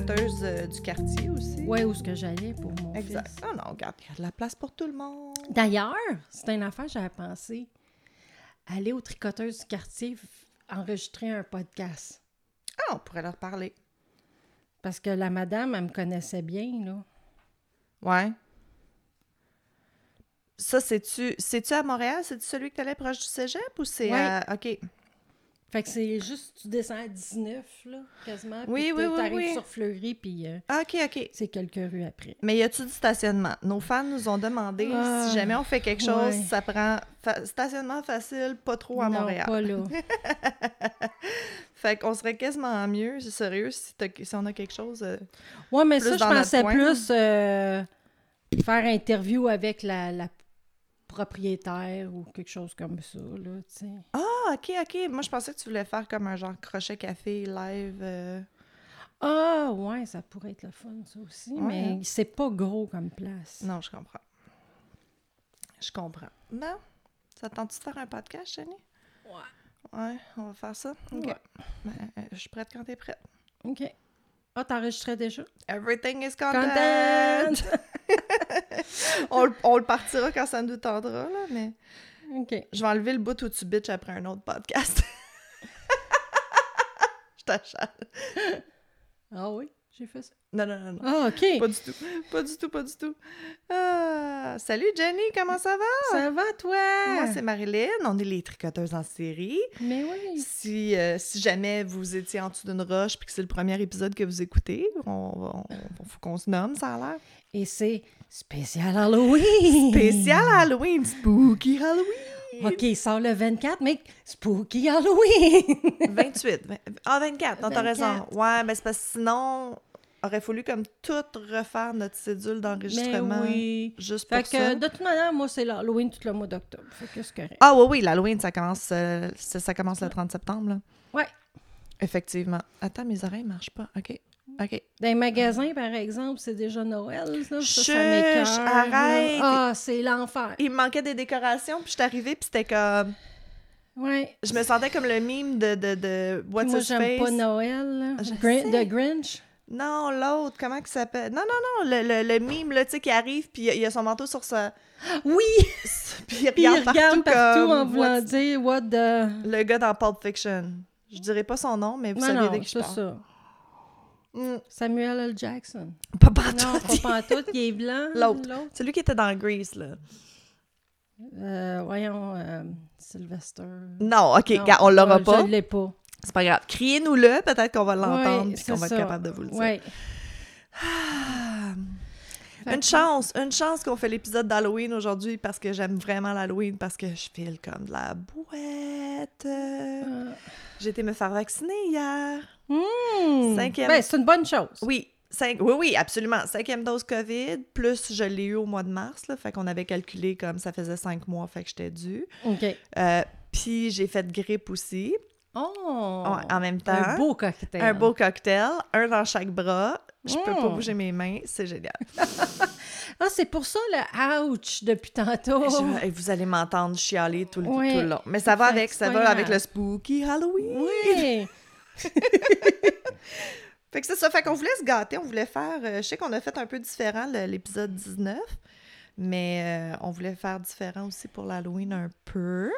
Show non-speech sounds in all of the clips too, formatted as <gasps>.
tricoteuses euh, du quartier aussi. Ouais, où est-ce que j'allais pour mon Exact. fils. Ah non, regarde, il y a de la place pour tout le monde. D'ailleurs, c'est une affaire que j'avais pensé. Aller aux tricoteuses du quartier, enregistrer un podcast. Ah, on pourrait leur parler. Parce que la madame, elle me connaissait bien, là. Ouais. Ça, c'est-tu c'est-tu à Montréal? C'est-tu celui que t'allais proche du cégep ou c'est Ouais. à... OK. Fait que c'est juste, tu descends à 19, là, quasiment. Oui, puis oui, oui, t'arrives oui. sur Fleury, puis euh, OK, OK. c'est quelques rues après. Mais y a-tu du stationnement? Nos fans nous ont demandé Ah, si jamais on fait quelque chose, ouais. ça prend fa- stationnement facile, pas trop à non, Montréal. pas là. <laughs> Fait qu'on serait quasiment mieux, c'est sérieux, si, on a quelque chose. euh, Ouais, mais ça, je pensais plus euh, faire interview avec la, la propriétaire ou quelque chose comme ça, là, tu sais. Ah, ok, ok. Moi, je pensais que tu voulais faire comme un genre crochet café live. euh. Ah, ouais, ça pourrait être le fun, ça aussi, Ouais, mais hein. c'est pas gros comme place. Non, je comprends. Je comprends. Non? Ça te tente de faire un podcast, Jenny? Ouais. Ouais, on va faire ça. Ok. Ouais. Ben, euh, je suis prête quand t'es prête. OK. Ah, t'enregistrais déjà? Everything is content! Content! <laughs> <laughs> on, le- on le partira quand ça nous tendra, là, mais OK. je vais enlever le bout où tu bitches après un autre podcast. <laughs> je t'achète. Ah oui, j'ai fait ça. Non, non, non, non. Ah, OK. Pas du tout. Pas du tout, pas du tout. Ah, salut Jenny, comment ça va? Ça va, toi? Moi, c'est Marilyn. On est les tricoteuses en série. Mais oui. Si, euh, si jamais vous étiez en dessous d'une roche puis que c'est le premier épisode que vous écoutez, on, va- on- faut qu'on se nomme, ça a l'air. Et c'est spécial Halloween! Spécial Halloween, spooky Halloween. OK, il sort le 24, mais spooky Halloween! <laughs> 28. vingt- Ah, 24, non, t'as 24. raison. Ouais, mais c'est parce que sinon, aurait fallu comme tout refaire notre cédule d'enregistrement. oui. Juste Fait pour que, ça. de toute manière, moi, c'est l'Halloween tout le mois d'octobre. Fait que c'est correct. Ah oui, oui, l'Halloween, ça commence, euh, ça, ça commence le 30 septembre. Là. Ouais. Effectivement. Attends, mes oreilles marchent pas. OK. OK. Dans les magasins, par exemple, c'est déjà Noël. Là. Ça, ça Chuch, m'écoeure, là. arrête. Ah, c'est l'enfer. Il me manquait des décorations, puis je suis arrivée, puis c'était comme... Ouais. Je me sentais comme le mime de, de, de What's moi, j'aime pas Noël. The Grinch. Non, l'autre, comment il s'appelle? Non, non, non, le, le, le mime, là, tu sais, qui arrive, puis il a- son manteau sur sa... <gasps> Oui! <laughs> Puis il Puis il regarde, regarde partout, comme en voulant dire What the. Le gars dans Pulp Fiction. Je dirais pas son nom, mais vous Non, savez non, de qui je parle. ça. Mm. Samuel L. Jackson. Pas partout. Non, pas pantoute, il est blanc. <laughs> L'autre. Celui qui était dans Grease, là. Euh, voyons, euh, Sylvester. Non, OK, Non, on l'aura je- pas. Je l'ai pas. C'est pas grave. Criez-nous-le, peut-être qu'on va l'entendre Ouais, puis qu'on va être capable de vous le dire. Ouais. Ah. Fait Une que- chance, une chance qu'on fait l'épisode d'Halloween aujourd'hui parce que j'aime vraiment l'Halloween parce que je file comme de la bouette. Euh, J'ai été me faire vacciner hier. hmm. Cinquième. Ben, c'est une bonne chose. Oui, cinq, oui, oui, absolument. Cinquième dose COVID, plus je l'ai eu au mois de mars, là, fait qu'on avait calculé comme ça faisait cinq mois, fait que j'étais due. OK. Euh, Puis j'ai fait grippe aussi, Oh! En même temps. Un beau cocktail. un beau cocktail, un dans chaque bras. Je peux pas Mm. bouger mes mains, c'est génial. Ah, c'est pour ça le ouch depuis tantôt. Je- et vous allez m'entendre chialer tout le, tout le long. Mais ça va avec, ça va avec le spooky Halloween. Oui! <laughs> Fait que c'est ça, fait qu'on voulait se gâter, on voulait faire... euh, je sais qu'on a fait un peu différent l'épisode 19, mais euh, on voulait faire différent aussi pour l'Halloween un peu.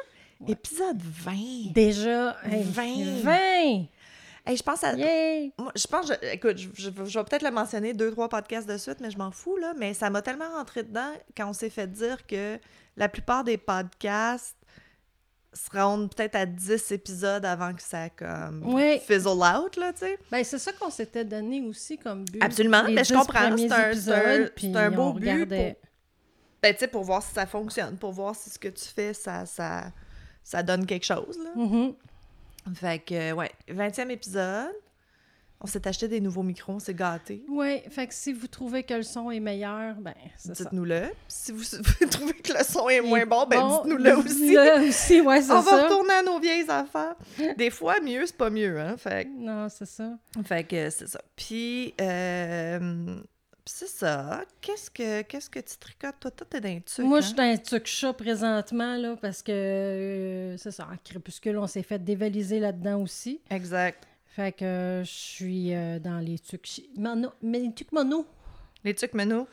Épisode 20. Déjà, hey, 20. 20! Hey, je pense à... Yay! Moi, je pense, je- écoute, je, je- je vais peut-être le mentionner deux, trois podcasts de suite, mais je m'en fous, là. Mais ça m'a tellement rentré dedans quand on s'est fait dire que la plupart des podcasts se rendent peut-être à 10 épisodes avant que ça, comme, Oui. fizzle out, là, tu sais. Ben, c'est ça qu'on s'était donné aussi comme but. Absolument, Les mais je 10 comprends, c'est un- un- un beau but regardait. Ben, tu sais, pour voir si ça fonctionne, pour voir si ce que tu fais, ça, ça, ça donne quelque chose, là. Mhm. Fait que, ouais, 20e épisode. On s'est acheté des nouveaux micros, on s'est gâtés. Oui, fait que si vous trouvez que le son est meilleur, ben, c'est ça. Dites-nous-le. Si vous, <laughs> vous trouvez que le son est moins Et bon, ben bon, dites-nous-le aussi. dites-le <laughs> aussi, ouais, c'est On va ça. retourner à nos vieilles affaires. <laughs> Des fois, mieux, c'est pas mieux, hein. Fait, que- Non, c'est ça. fait que c'est ça. Puis, euh, puis c'est ça. Qu'est-ce que, qu'est-ce que tu tricotes? Toi, toi, t'es dans un truc, Moi, hein? je suis dans un truc chat présentement, là, parce que, euh, c'est ça, en crépuscule, on s'est fait dévaliser là-dedans aussi. Exact. Fait que euh, je suis euh, dans les trucs... chi- Mono, mais les trucs mono. Les trucs menus.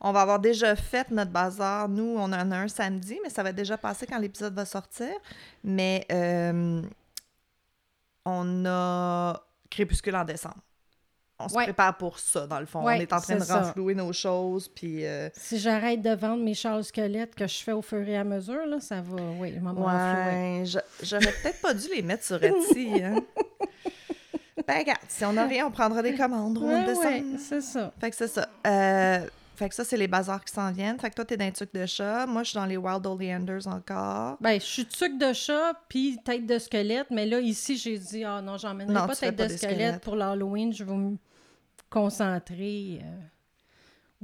On va avoir déjà fait notre bazar. Nous, on en a un samedi, mais ça va déjà passer quand l'épisode va sortir. Mais on a Crépuscule en décembre. On se Ouais. prépare pour ça, dans le fond. Ouais, on est en train de ça. renflouer nos choses, puis... euh, Si j'arrête de vendre mes chars squelettes que je fais au fur et à mesure, là, ça va... Oui, renflouer. Ouais, je- j'aurais peut-être pas dû les mettre sur Etsy, <laughs> hein. Ben, regarde, si on a rien, on prendra des commandes décembre. c'est ça. Fait que c'est ça. Euh, fait que ça, c'est les bazars qui s'en viennent. Fait que toi, t'es dans les trucs de chat. Moi, je suis dans les Wild Oleanders encore. Ben, je suis tuque de chat puis tête de squelette, mais là, ici, j'ai dit, ah non, j'emmènerai pas tête pas de squelette pour l'Halloween. Je vais concentrer euh,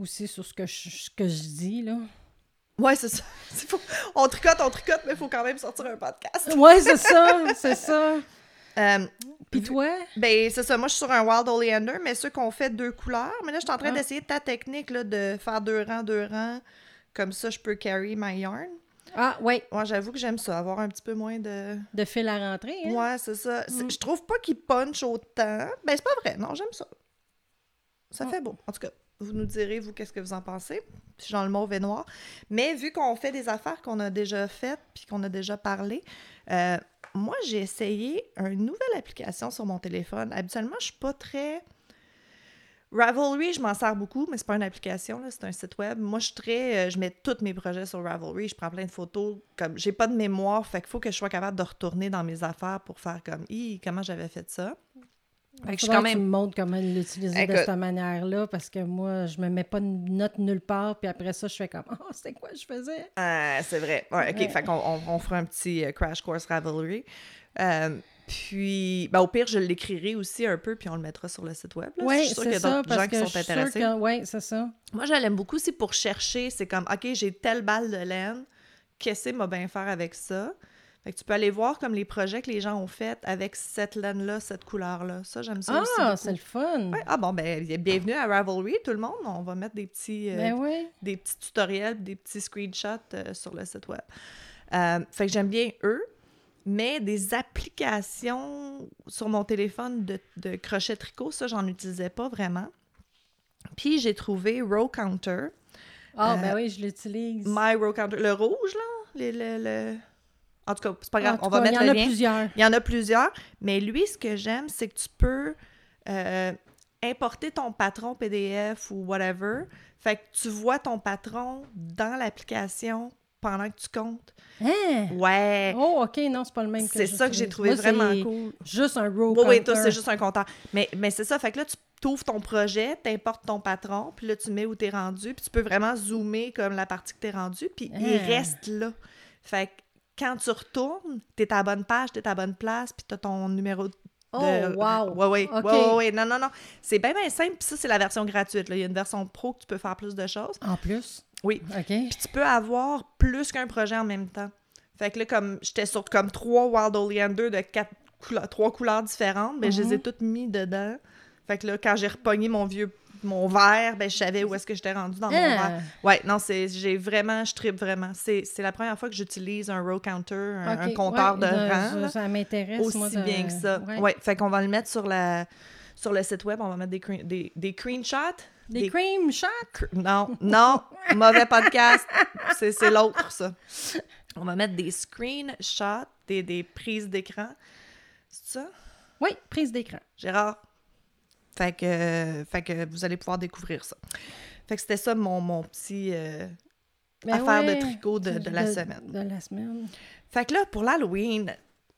aussi sur ce que je, ce que je dis, là. Ouais, c'est ça. <laughs> On tricote, on tricote, mais il faut quand même sortir un podcast. <laughs> Ouais, c'est ça, c'est ça. <laughs> Euh, Puis toi? ben, c'est ça. Moi, je suis sur un Wild Oleander, mais ceux qu'on fait deux couleurs. Mais là, je suis en train Ah. d'essayer ta technique là, de faire deux rangs, deux rangs. Comme ça, je peux carry my yarn. Ah, ouais, Moi, j'avoue que j'aime ça, avoir un petit peu moins de. de fil à rentrer, hein? Ouais, c'est ça. Mm. Je trouve pas qu'il punch autant. Ben, c'est pas vrai. Non, j'aime ça. Ça Mm. fait beau. En tout cas, vous nous direz, vous, qu'est-ce que vous en pensez. Je suis dans le mauve et noir. Mais vu qu'on fait des affaires qu'on a déjà faites puis qu'on a déjà parlé, euh, moi, j'ai essayé une nouvelle application sur mon téléphone. Habituellement, je suis pas très. Ravelry, je m'en sers beaucoup, mais c'est pas une application, là, c'est un site web. Moi, je suis très. euh, je mets tous mes projets sur Ravelry, je prends plein de photos. Comme j'ai pas de mémoire, fait qu'il faut que je sois capable de retourner dans mes affaires pour faire comme Hi, comment j'avais fait ça? Fait que je quand que tu même. me montres comment l'utiliser de cette manière-là, parce que moi, je me mets pas de note nulle part, puis après ça, je fais comme, oh, c'était quoi je faisais? Ah, c'est vrai. Ouais, OK, Ouais. fait qu'on on, on fera un petit euh, crash course Ravelry. Euh, puis, ben, au pire, je l'écrirai aussi un peu, puis on le mettra sur le site web. Oui, qu'il y c'est a ça, d'autres parce gens qui sont intéressés. que... Oui, c'est ça. Moi, je l'aime beaucoup aussi pour chercher. C'est comme, OK, j'ai telle balle de laine. Qu'est-ce que m'a bien faire avec ça? Fait que tu peux aller voir comme les projets que les gens ont faits avec cette laine-là, cette couleur-là. Ça, j'aime ça aussi. Ah, c'est le fun! Ouais, Ah bon, ben, bienvenue à Ravelry, tout le monde. On va mettre des petits, euh, Ben oui. des petits tutoriels, des petits screenshots euh, sur le site web. Euh, fait que j'aime bien eux, mais des applications sur mon téléphone de, de crochet tricot, ça, j'en utilisais pas vraiment. Puis j'ai trouvé Row Counter, Ah, ben oui, je l'utilise. My Row Counter, le rouge, là. le, le- En tout cas, c'est pas grave, on va cas, mettre Il y en a plusieurs. Il y en a plusieurs, mais lui, ce que j'aime, c'est que tu peux euh, importer ton patron PDF ou whatever. Fait que tu vois ton patron dans l'application pendant que tu comptes. Hein? Ouais, Oh, OK, non, c'est pas le même que c'est ça que j'ai trouvé Moi, vraiment c'est cool. Juste un row Oui, oui, toi, c'est juste un compteur. Mais, mais c'est ça, fait que là, tu t'ouvres ton projet, t'importes ton patron, puis là, tu mets où t'es rendu, puis tu peux vraiment zoomer comme la partie que t'es rendu, puis il Ah. reste là. Fait que quand tu retournes, t'es à la bonne page, t'es à la bonne place, puis t'as ton numéro de... Oh, wow! Ouais, ouais. Non, non, non. C'est bien, bien simple, puis ça, c'est la version gratuite. Là. Il y a une version pro que tu peux faire plus de choses. En plus? Oui. OK. Puis tu peux avoir plus qu'un projet en même temps. Fait que là, comme j'étais sur comme trois Wild Oleander de quatre couleurs, trois couleurs différentes, ben je les ai Mhm. toutes mis dedans. Fait que là, quand j'ai repogné mon vieux mon verre, ben je savais où est-ce que j'étais rendu dans mon Ah. verre. Ouais, non, c'est j'ai vraiment, je tripe vraiment. C'est c'est la première fois que j'utilise un row counter, un, compteur ouais, de rang. Ça, ça m'intéresse, aussi moi, de- bien que ça. Ouais. Ouais. fait qu'on va le mettre sur la sur le site web, on va mettre des cre- des, des screenshots. Des cream shots? cr- Non, non, <laughs> mauvais podcast. C'est c'est l'autre, ça. On va mettre des screenshots, des, des prises d'écran. C'est ça, Oui, prise d'écran. Gérard? Fait que, euh, fait que vous allez pouvoir découvrir ça. Fait que c'était ça mon, mon petit euh, Ben affaire ouais, de tricot de, de la de- semaine. De la semaine. Fait que là, pour l'Halloween,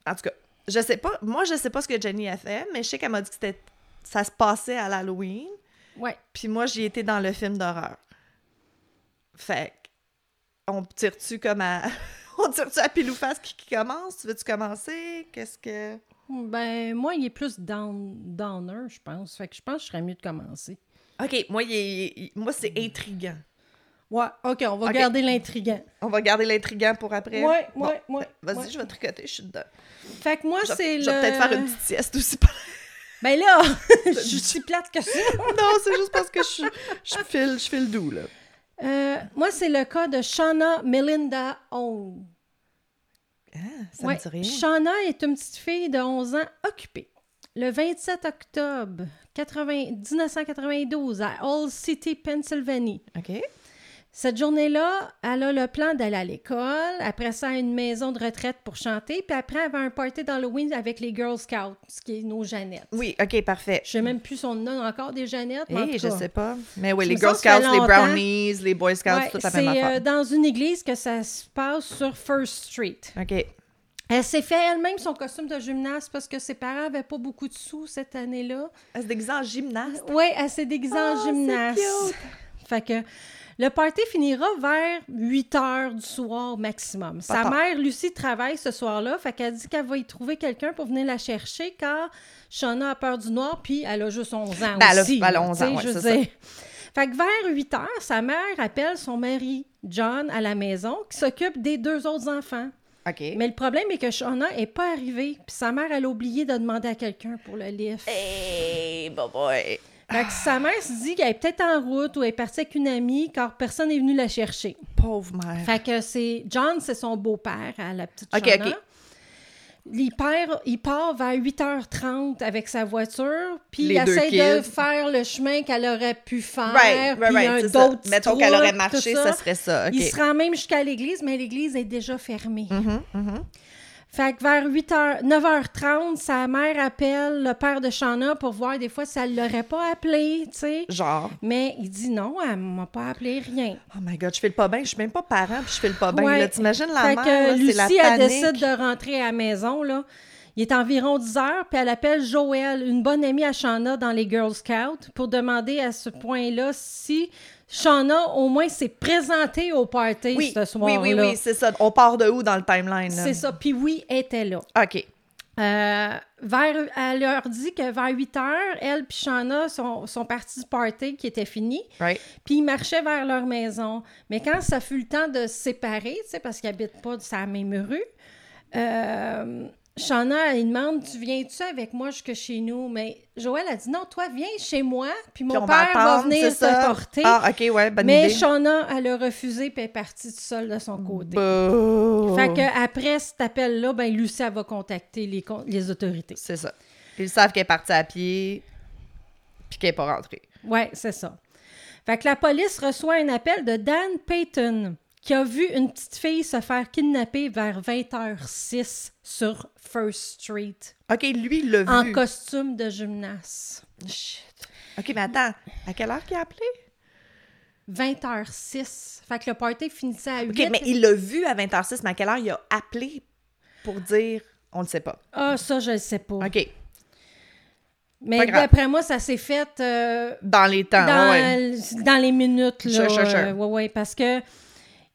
en tout cas, je sais pas, moi je sais pas ce que Jenny a fait, mais je sais qu'elle m'a dit que c'était ça se passait à l'Halloween. Ouais. Puis moi, j'y étais dans le film d'horreur. Fait que, on tire-tu comme à. <laughs> on tire-tu à pile ou face qui, qui commence? Tu veux-tu commencer? Qu'est-ce que. Ben, moi, il est plus down, downer, je pense. Fait que je pense que je serais mieux de commencer. Ok, moi, il est- il- moi c'est intriguant. Ouais, OK, on va OK. garder l'intriguant. On va garder l'intriguant pour après. Ouais, Bon, ouais, ouais. Vas-y, ouais. je vais tricoter, je suis dedans. Fait que moi, c'est le... je vais peut-être faire une petite sieste aussi. <laughs> Ben là, <laughs> je suis plate que ça. <laughs> non, c'est juste parce que je, je, file, je file doux, là. Euh, moi, c'est le cas de Shauna Melinda Hong. Ah, ça Ouais, me dit rien. Shauna est une petite fille de 11 ans occupée. le 27 octobre 80 1992 à Old City, Pennsylvanie. OK. Cette journée-là, elle a le plan d'aller à l'école, après ça, à une maison de retraite pour chanter, puis après, elle va à un party d'Halloween avec les Girl Scouts, ce qui est nos Jeannettes. Oui, OK, parfait. Je sais même plus son nom encore des Jeannettes, Eh, tout je sais pas. Mais oui, les Girl Scouts, les. Brownies, les Boy Scouts, Ouais, tout la même c'est euh, dans une église que ça se passe sur First Street. OK. Elle s'est fait elle-même son costume de gymnaste parce que ses parents n'avaient pas beaucoup de sous cette année-là. Elle se déguise en gymnaste. Oui, elle s'est déguisée Ah, en c'est gymnaste. cute. Fait que le party finira vers 8 heures du soir maximum. Sa tard. mère, Lucie, travaille ce soir-là. Fait qu'elle dit qu'elle va y trouver quelqu'un pour venir la chercher car Shauna a peur du noir puis elle a juste 11 ans Ben, elle a- aussi. elle a là, 11 tu sais, ans, ouais, je ça. Fait que vers 8 heures, sa mère appelle son mari, John, à la maison qui s'occupe des deux autres enfants. Mais le problème est que Shauna est pas arrivée puis sa mère, elle a oublié de demander à quelqu'un pour le lift. Hey, boy, boy. Fait que sa mère se dit qu'elle est peut-être en route ou elle est partie avec une amie car personne n'est venu la chercher. Pauvre mère. Fait que c'est John, c'est son beau-père à la petite Ok, Shauna. ok. Il, part, il part vers 8h30 avec sa voiture, puis Les il essaie de faire le chemin qu'elle aurait pu faire. Right, right, puis right, d'autres Mettons qu'elle aurait marché, ça serait ça. Il se rend même jusqu'à l'église, mais l'église est déjà fermée. Mhm, mhm. Fait que vers 8h, 9h30, sa mère appelle le père de Shauna pour voir des fois si elle l'aurait pas appelé, tu sais. Genre, Mais il dit non, elle m'a pas appelé rien. oh my God, je fais le pas bien. Je suis même pas parent, puis je fais le pas bien. Ouais. T'imagines la fait mère, que là, c'est Lucie, la elle décide de rentrer à la maison, là. Il est environ 10 heures, puis elle appelle Joël, une bonne amie à Shauna dans les Girl Scouts, pour demander à ce point-là si Shauna, au moins, s'est présentée au party Oui, ce oui, soir-là. oui, oui, c'est ça. On part de où dans le timeline? C'est ça. Puis oui, elle était là. OK. Euh, vers, elle leur dit que vers 8 heures, elle et Shauna sont, sont partis du party qui était fini. Right. Puis ils marchaient vers leur maison. Mais quand ça fut le temps de se séparer, tu sais, parce qu'ils habitent pas sur la même rue, euh, Shauna, elle demande Tu viens-tu avec moi jusque chez nous? Mais Joël a dit Non, toi, viens chez moi, puis mon Puis on père va, venir te porter. Ah, OK, ouais, bonne Mais idée. Shauna, elle a refusé, puis elle est partie toute seule de son côté. Bouh. Fait que après cet appel-là, ben Lucie elle va contacter les, les autorités. C'est ça. Ils savent qu'elle est partie à pied, puis qu'elle n'est pas rentrée. Ouais, c'est ça. Fait que la police reçoit un appel de Dan Payton, qui a vu une petite fille se faire kidnapper vers 20h06 sur First Street, OK, lui, il l'a vu. en costume de gymnaste. Shit. OK, mais attends, à quelle heure qu'il a appelé? 20h06. Fait que le party finissait à 8. OK, mais il l'a vu à 20h06, mais à quelle heure il a appelé pour dire on le sait pas? Ah, ça, je le sais pas. OK. Mais d'après moi, ça s'est fait euh, Dans les temps, dans, ouais. dans les minutes. Là, Sure, sure, sure. euh, ouais, ouais, parce que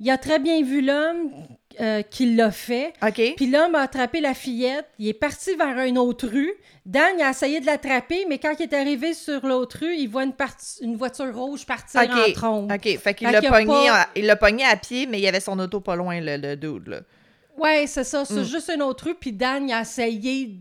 il a très bien vu l'homme euh, qui l'a fait. OK. Puis l'homme a attrapé la fillette, il est parti vers une autre rue. Dan il a essayé de l'attraper, mais quand il est arrivé sur l'autre rue, il voit une, voiture rouge partir en OK. trombe. OK. Fait qu'il l'a pogné, pas- à- il l'a pogné à pied, mais il y avait son auto pas loin, le, le dude, là. Ouais, c'est ça, c'est Mm. juste une autre rue. Puis Dan il a essayé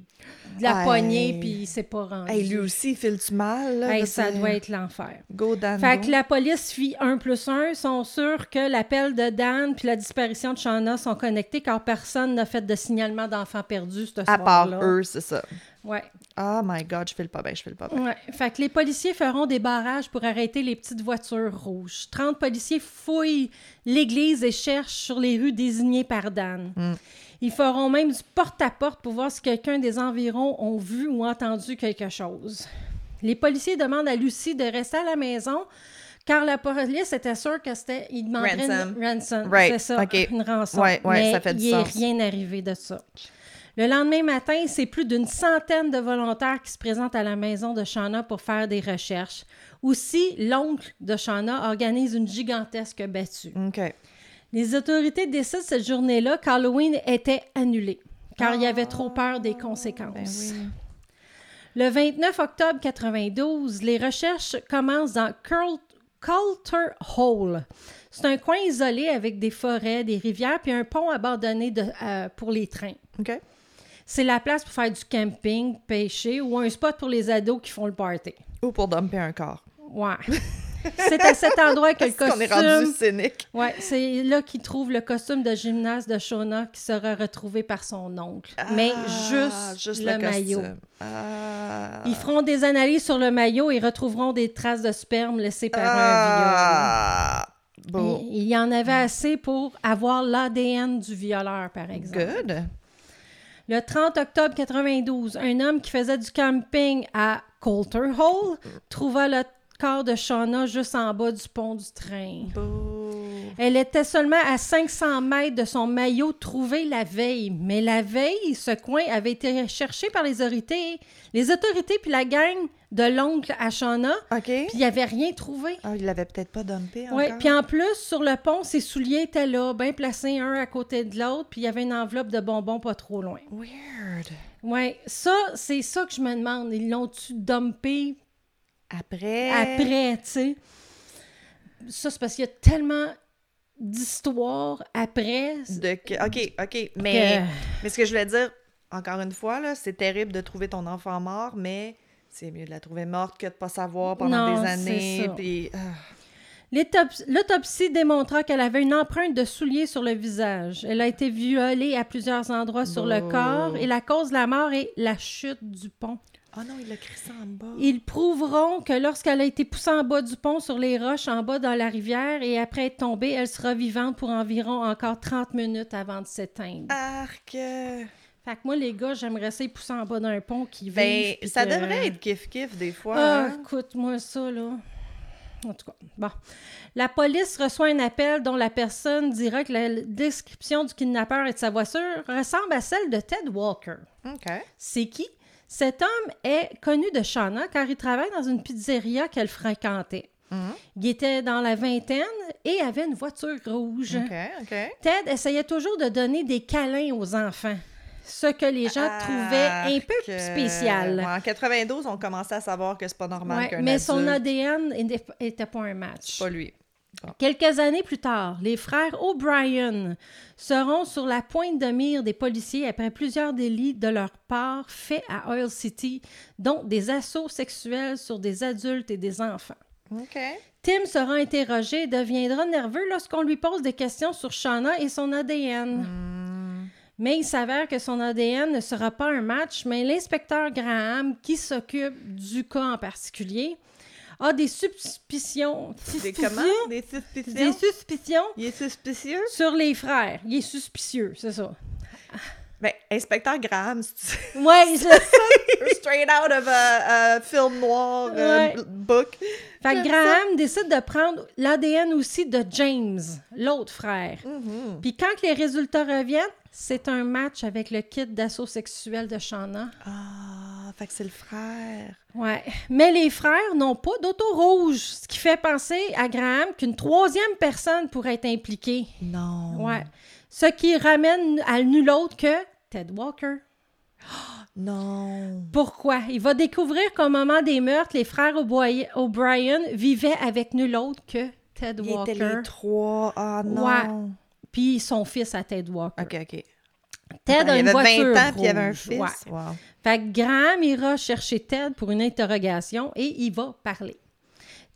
de la Hey. pogner, puis il s'est pas rendu. Hey, lui aussi, il file-tu mal, là? Hey, ça doit être l'enfer. Go, Dan, Fait go. que la police fit 1 plus 1, sont sûrs que l'appel de Dan puis la disparition de Shauna sont connectés car personne n'a fait de signalement d'enfants perdus ce À part eux, c'est ça. Ouais. Oh my God, je file pas bien, je file pas bien. Ouais. Fait que les policiers feront des barrages pour arrêter les petites voitures rouges. 30 policiers fouillent l'église et cherchent sur les rues désignées par Dan. Mm. Ils feront même du porte-à-porte pour voir si quelqu'un des environs ont vu ou entendu quelque chose. Les policiers demandent à Lucie de rester à la maison car la police était sûre que c'était... Ils demanderaient Ransom. une ransom. Right, C'est ça, ok. une rançon. Ouais, ouais, Mais ça fait du il n'est rien arrivé de ça. Le lendemain matin, c'est plus d'une centaine de volontaires qui se présentent à la maison de Shauna pour faire des recherches. Aussi, l'oncle de Shauna organise une gigantesque battue. Les autorités décident cette journée-là qu'Halloween était annulé, car il y avait trop peur des conséquences. Ben oui. Le 29 octobre 92, les recherches commencent dans Curl- Coulter Hole. C'est un coin isolé avec des forêts, des rivières, puis un pont abandonné de- euh, pour les trains. C'est la place pour faire du camping, pêcher ou un spot pour les ados qui font le party. Ou pour dumper un corps. Ouais. C'est à cet endroit que le <laughs> Est-ce qu'on est rendu costume... cynique? Ouais, c'est là qu'il trouve le costume de gymnase de Shona qui sera retrouvé par son oncle. Mais Ah, juste, le, maillot. costume. Ah. Ils feront des analyses sur le maillot et retrouveront des traces de sperme laissées par Ah. un Bon. viol. Il il y en avait assez pour avoir l'ADN du violeur, par exemple. Good. Le 30 octobre 92, un homme qui faisait du camping à Coulter Hall trouva le corps de Shauna juste en bas du pont du train. Elle était seulement à 500 mètres de son maillot trouvé la veille. Mais la veille, ce coin avait été cherché par les autorités, les autorités puis la gang de l'oncle à Shauna, OK. puis il n'y avait rien trouvé. Ah, il l'avait peut-être pas dumpé. Oui, puis en plus, sur le pont, ses souliers étaient là, bien placés un à côté de l'autre, puis il y avait une enveloppe de bonbons pas trop loin. Weird. Oui, ça, c'est ça que je me demande. Ils l'ont-tu dumpé Après... après, tu sais? Ça, c'est parce qu'il y a tellement d'histoires après. De que... OK, OK. Mais, que- mais ce que je voulais dire, encore une fois, là, c'est terrible de trouver ton enfant mort, mais c'est mieux de la trouver morte que de pas savoir pendant Non, des années. Puis... ah. L'autop- L'autopsie démontra qu'elle avait une empreinte de soulier sur le visage. Elle a été violée à plusieurs endroits sur le corps et la cause de la mort est la chute du pont. Oh non, il a crissé en bas. Ils prouveront que lorsqu'elle a été poussée en bas du pont sur les roches en bas dans la rivière et après être tombée, elle sera vivante pour environ encore 30 minutes avant de s'éteindre. Arc! Fait que moi, les gars, j'aimerais ça les pousser en bas d'un pont qui. Ben, ça que- devrait être kiff-kiff des fois. Ah, hein? écoute-moi ça, là. En tout cas, bon. La police reçoit un appel dont la personne dira que la description du kidnappeur et de sa voiture ressemble à celle de Ted Walker. OK. C'est qui? Cet homme est connu de Shauna car il travaille dans une pizzeria qu'elle fréquentait. Mhm. Il était dans la vingtaine et avait une voiture rouge. OK, OK. Ted essayait toujours de donner des câlins aux enfants, ce que les gens trouvaient un peu spécial. Ouais, en 92, on commençait à savoir que c'est pas normal Ouais, qu'un mais son ADN n'était était pas un match. Pas lui. Quelques années plus tard, les frères O'Brien seront sur la pointe de mire des policiers après plusieurs délits de leur part faits à Oil City, dont des assauts sexuels sur des adultes et des enfants. OK. Tim sera interrogé et deviendra nerveux lorsqu'on lui pose des questions sur Shauna et son ADN. Hmm. Mais il s'avère que son ADN ne sera pas un match, mais l'inspecteur Graham, qui s'occupe du cas en particulier, a des suspicions. Des comment? Des suspicions? Des suspicions Il est suspicieux? sur les frères. Il est suspicieux, c'est ça. Ben, inspecteur Graham, c'est Ouais, <laughs> je... straight out of a, a film noir euh, Ouais. book. Fait que Graham décide de prendre l'ADN aussi de James, l'autre frère. Mhm. Puis quand les résultats reviennent, c'est un match avec le kit d'assaut sexuel de Shauna. Ah, fait que c'est le frère. Ouais. Mais les frères n'ont pas d'auto rouge, ce qui fait penser à Graham qu'une troisième personne pourrait être impliquée. Non. Ouais. Ce qui ramène à nul autre que Ted Walker. <gasps> Non. Pourquoi? Il va découvrir qu'au moment des meurtres, les frères O'Brien vivaient avec nul autre que Ted Il était Walker. les trois. Ah non. Ouais. Puis son fils à Ted Walker. OK, OK. Ted a il une avait voiture 20 ans puis il avait un fils. Ouais. Wow. Fait que Graham ira chercher Ted pour une interrogation et il va parler.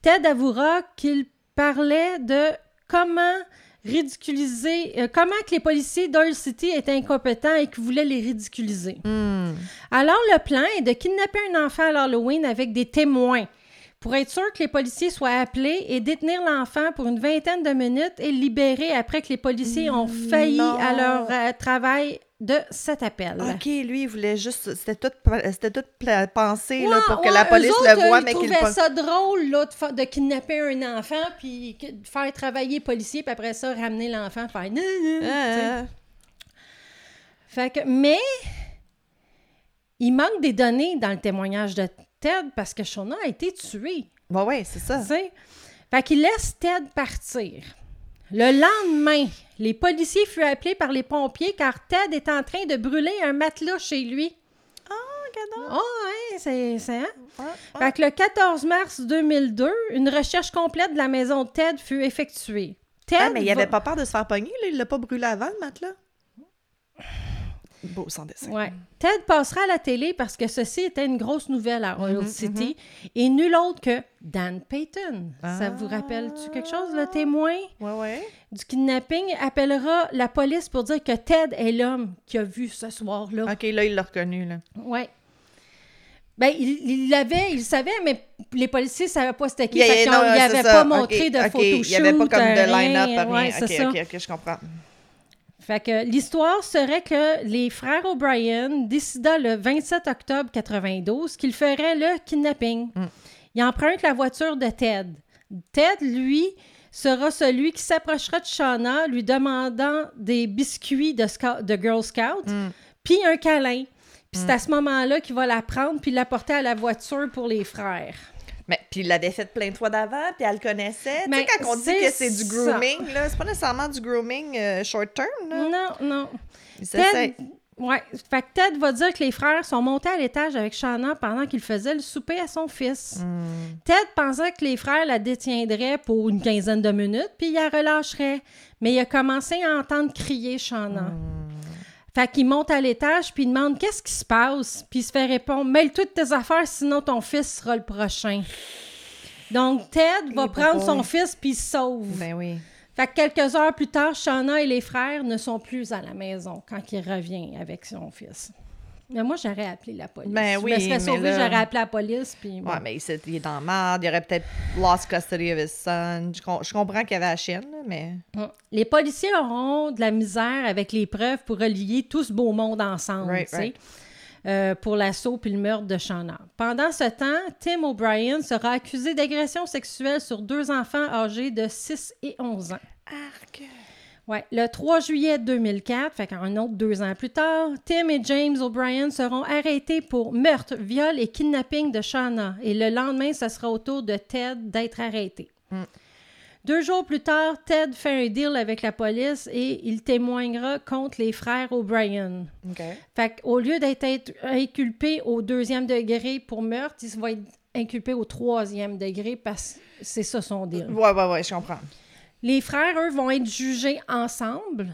Ted avouera qu'il parlait de comment ridiculiser, euh, comment que les policiers d'Oil City étaient incompétents et qu'ils voulaient les ridiculiser. Hmm. Alors, le plan est de kidnapper un enfant à l'Halloween avec des témoins pour être sûr que les policiers soient appelés et détenir l'enfant pour une vingtaine de minutes et libérer après que les policiers ont failli Non. à leur euh, travail de cet appel. OK, lui, il voulait juste... C'était tout, c'était tout pensé là, Ouais, pour que la police le voie, mais qu'il pas... ça drôle là, de, kidnapper un enfant puis de faire travailler les policiers puis après ça ramener l'enfant faire Fait que mais il manque des données dans le témoignage de Ted parce que Shona a été tué. ouais, ouais, c'est ça. tu sais? Fait qu'il laisse Ted partir. Le lendemain, les policiers furent appelés par les pompiers car Ted est en train de brûler un matelas chez lui. Ah. Oh, ouais, c'est. c'est hein? Ouais, ouais. Fait que le 14 mars 2002, une recherche complète de la maison de Ted fut effectuée. Ted Ah, mais il va- avait pas peur de se faire pogner, là? Il l'a pas brûlé avant, le matelas? Beau sans dessin. Ouais. Ted passera à la télé parce que ceci était une grosse nouvelle à Royal Mhm, City et nul autre que Dan Payton. Ça vous Ah. rappelle-tu quelque chose, le témoin? Ouais, ouais. du kidnapping appellera la police pour dire que Ted est l'homme qui a vu ce soir-là. OK, là, il l'a reconnu, là. Ouais. Ben, il il l'avait, il savait, mais les policiers ne savaient pas c'était qui. Yeah, fait yeah, qu'on non, lui c'est avait ça. pas montré de OK, photoshoot. Il n'y avait pas comme de line-up, rien. rien. Ouais, c'est OK, ça. OK, OK, je comprends. Fait que l'histoire serait que les frères O'Brien décida le 27 octobre 92 qu'ils feraient le kidnapping. Mm. Ils empruntent la voiture de Ted. Ted, lui, sera celui qui s'approchera de Shauna, lui demandant des biscuits de, scout- de Girl Scout, Mm. puis un câlin. Puis c'est à ce moment-là qu'il va la prendre puis l'apporter à la voiture pour les frères. Mais puis il l'avait fait plein de fois d'avant, puis elle le connaissait. Tu sais, Mais quand on dit que c'est du grooming, là, c'est pas nécessairement du grooming euh, short term, là. Non, non. Ted, ouais, fait que Ted va dire que les frères sont montés à l'étage avec Shanna pendant qu'il faisait le souper à son fils. Hmm. Ted pensait que les frères la détiendraient pour une quinzaine de minutes, puis il la relâcherait. Mais il a commencé à entendre crier Shanna. Hmm. Fait qu'il monte à l'étage, puis il demande qu'est-ce qui se passe, puis il se fait répondre Mêle-toi de tes affaires, sinon ton fils sera le prochain. Donc Ted va prendre son fils, puis il se sauve. Ben oui. Fait que quelques heures plus tard, Shauna et les frères ne sont plus à la maison quand il revient avec son fils. Mais moi, j'aurais appelé la police. Ben je oui, me serais sauvée, là- j'aurais appelé la police. Puis bon. Ouais, mais il, est dans la merde. Il aurait peut-être lost custody of his son. Je, je comprends qu'il y avait la chienne, mais. Les policiers auront de la misère avec les preuves pour relier tout ce beau monde ensemble, Right, tu sais, right. euh, pour l'assaut puis le meurtre de Shauna. Pendant ce temps, Tim O'Brien sera accusé d'agression sexuelle sur deux enfants âgés de 6 et 11 ans. Arc. Ouais, le 3 juillet 2004, fait qu'un autre deux ans plus tard, Tim et James O'Brien seront arrêtés pour meurtre, viol et kidnapping de Shauna. Et le lendemain, ce sera au tour de Ted d'être arrêté. Mm. Deux jours plus tard, Ted fait un deal avec la police et il témoignera contre les frères O'Brien. OK. Fait qu'au lieu d'être être inculpé au deuxième degré pour meurtre, il va être inculpé au troisième degré parce que c'est ça son deal. Ouais, ouais, ouais, je comprends. Les frères, eux, vont être jugés ensemble.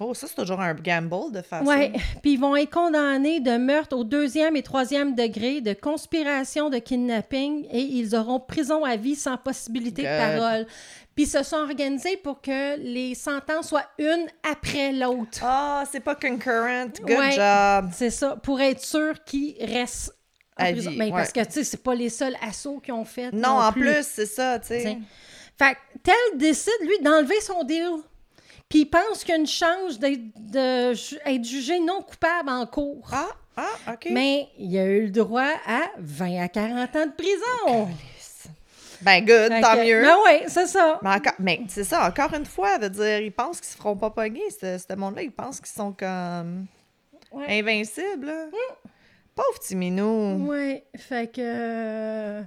Oh, ça, c'est toujours un gamble de faire Oui, <laughs> puis ils vont être condamnés de meurtre au deuxième et troisième degré, de conspiration, de kidnapping, et ils auront prison à vie sans possibilité de parole. Puis ils se sont organisés pour que les sentences soient une après l'autre. Ah, c'est pas concurrent. Good Ouais. job. C'est ça, pour être sûr qu'ils restent en À vie, Mais ouais. parce que, tu sais, c'est pas les seuls assauts qu'ils ont fait. Non, en plus, c'est ça, tu sais. Fait que Tel décide, lui, d'enlever son deal. Puis il pense qu'il y a une chance d'être de ju- être jugé non coupable en cours. Ah, ah, OK. Mais il a eu le droit à 20 à 40 ans de prison. Ben, good, tant mieux. Ben oui, c'est ça. Mais, encore- mais c'est ça, encore une fois, veut dire, ils pensent qu'ils se feront pas pogner, ce, ce monde-là. Ils pensent qu'ils sont comme Ouais. invincibles. là. Pauvre petit minou. Oui, fait que euh,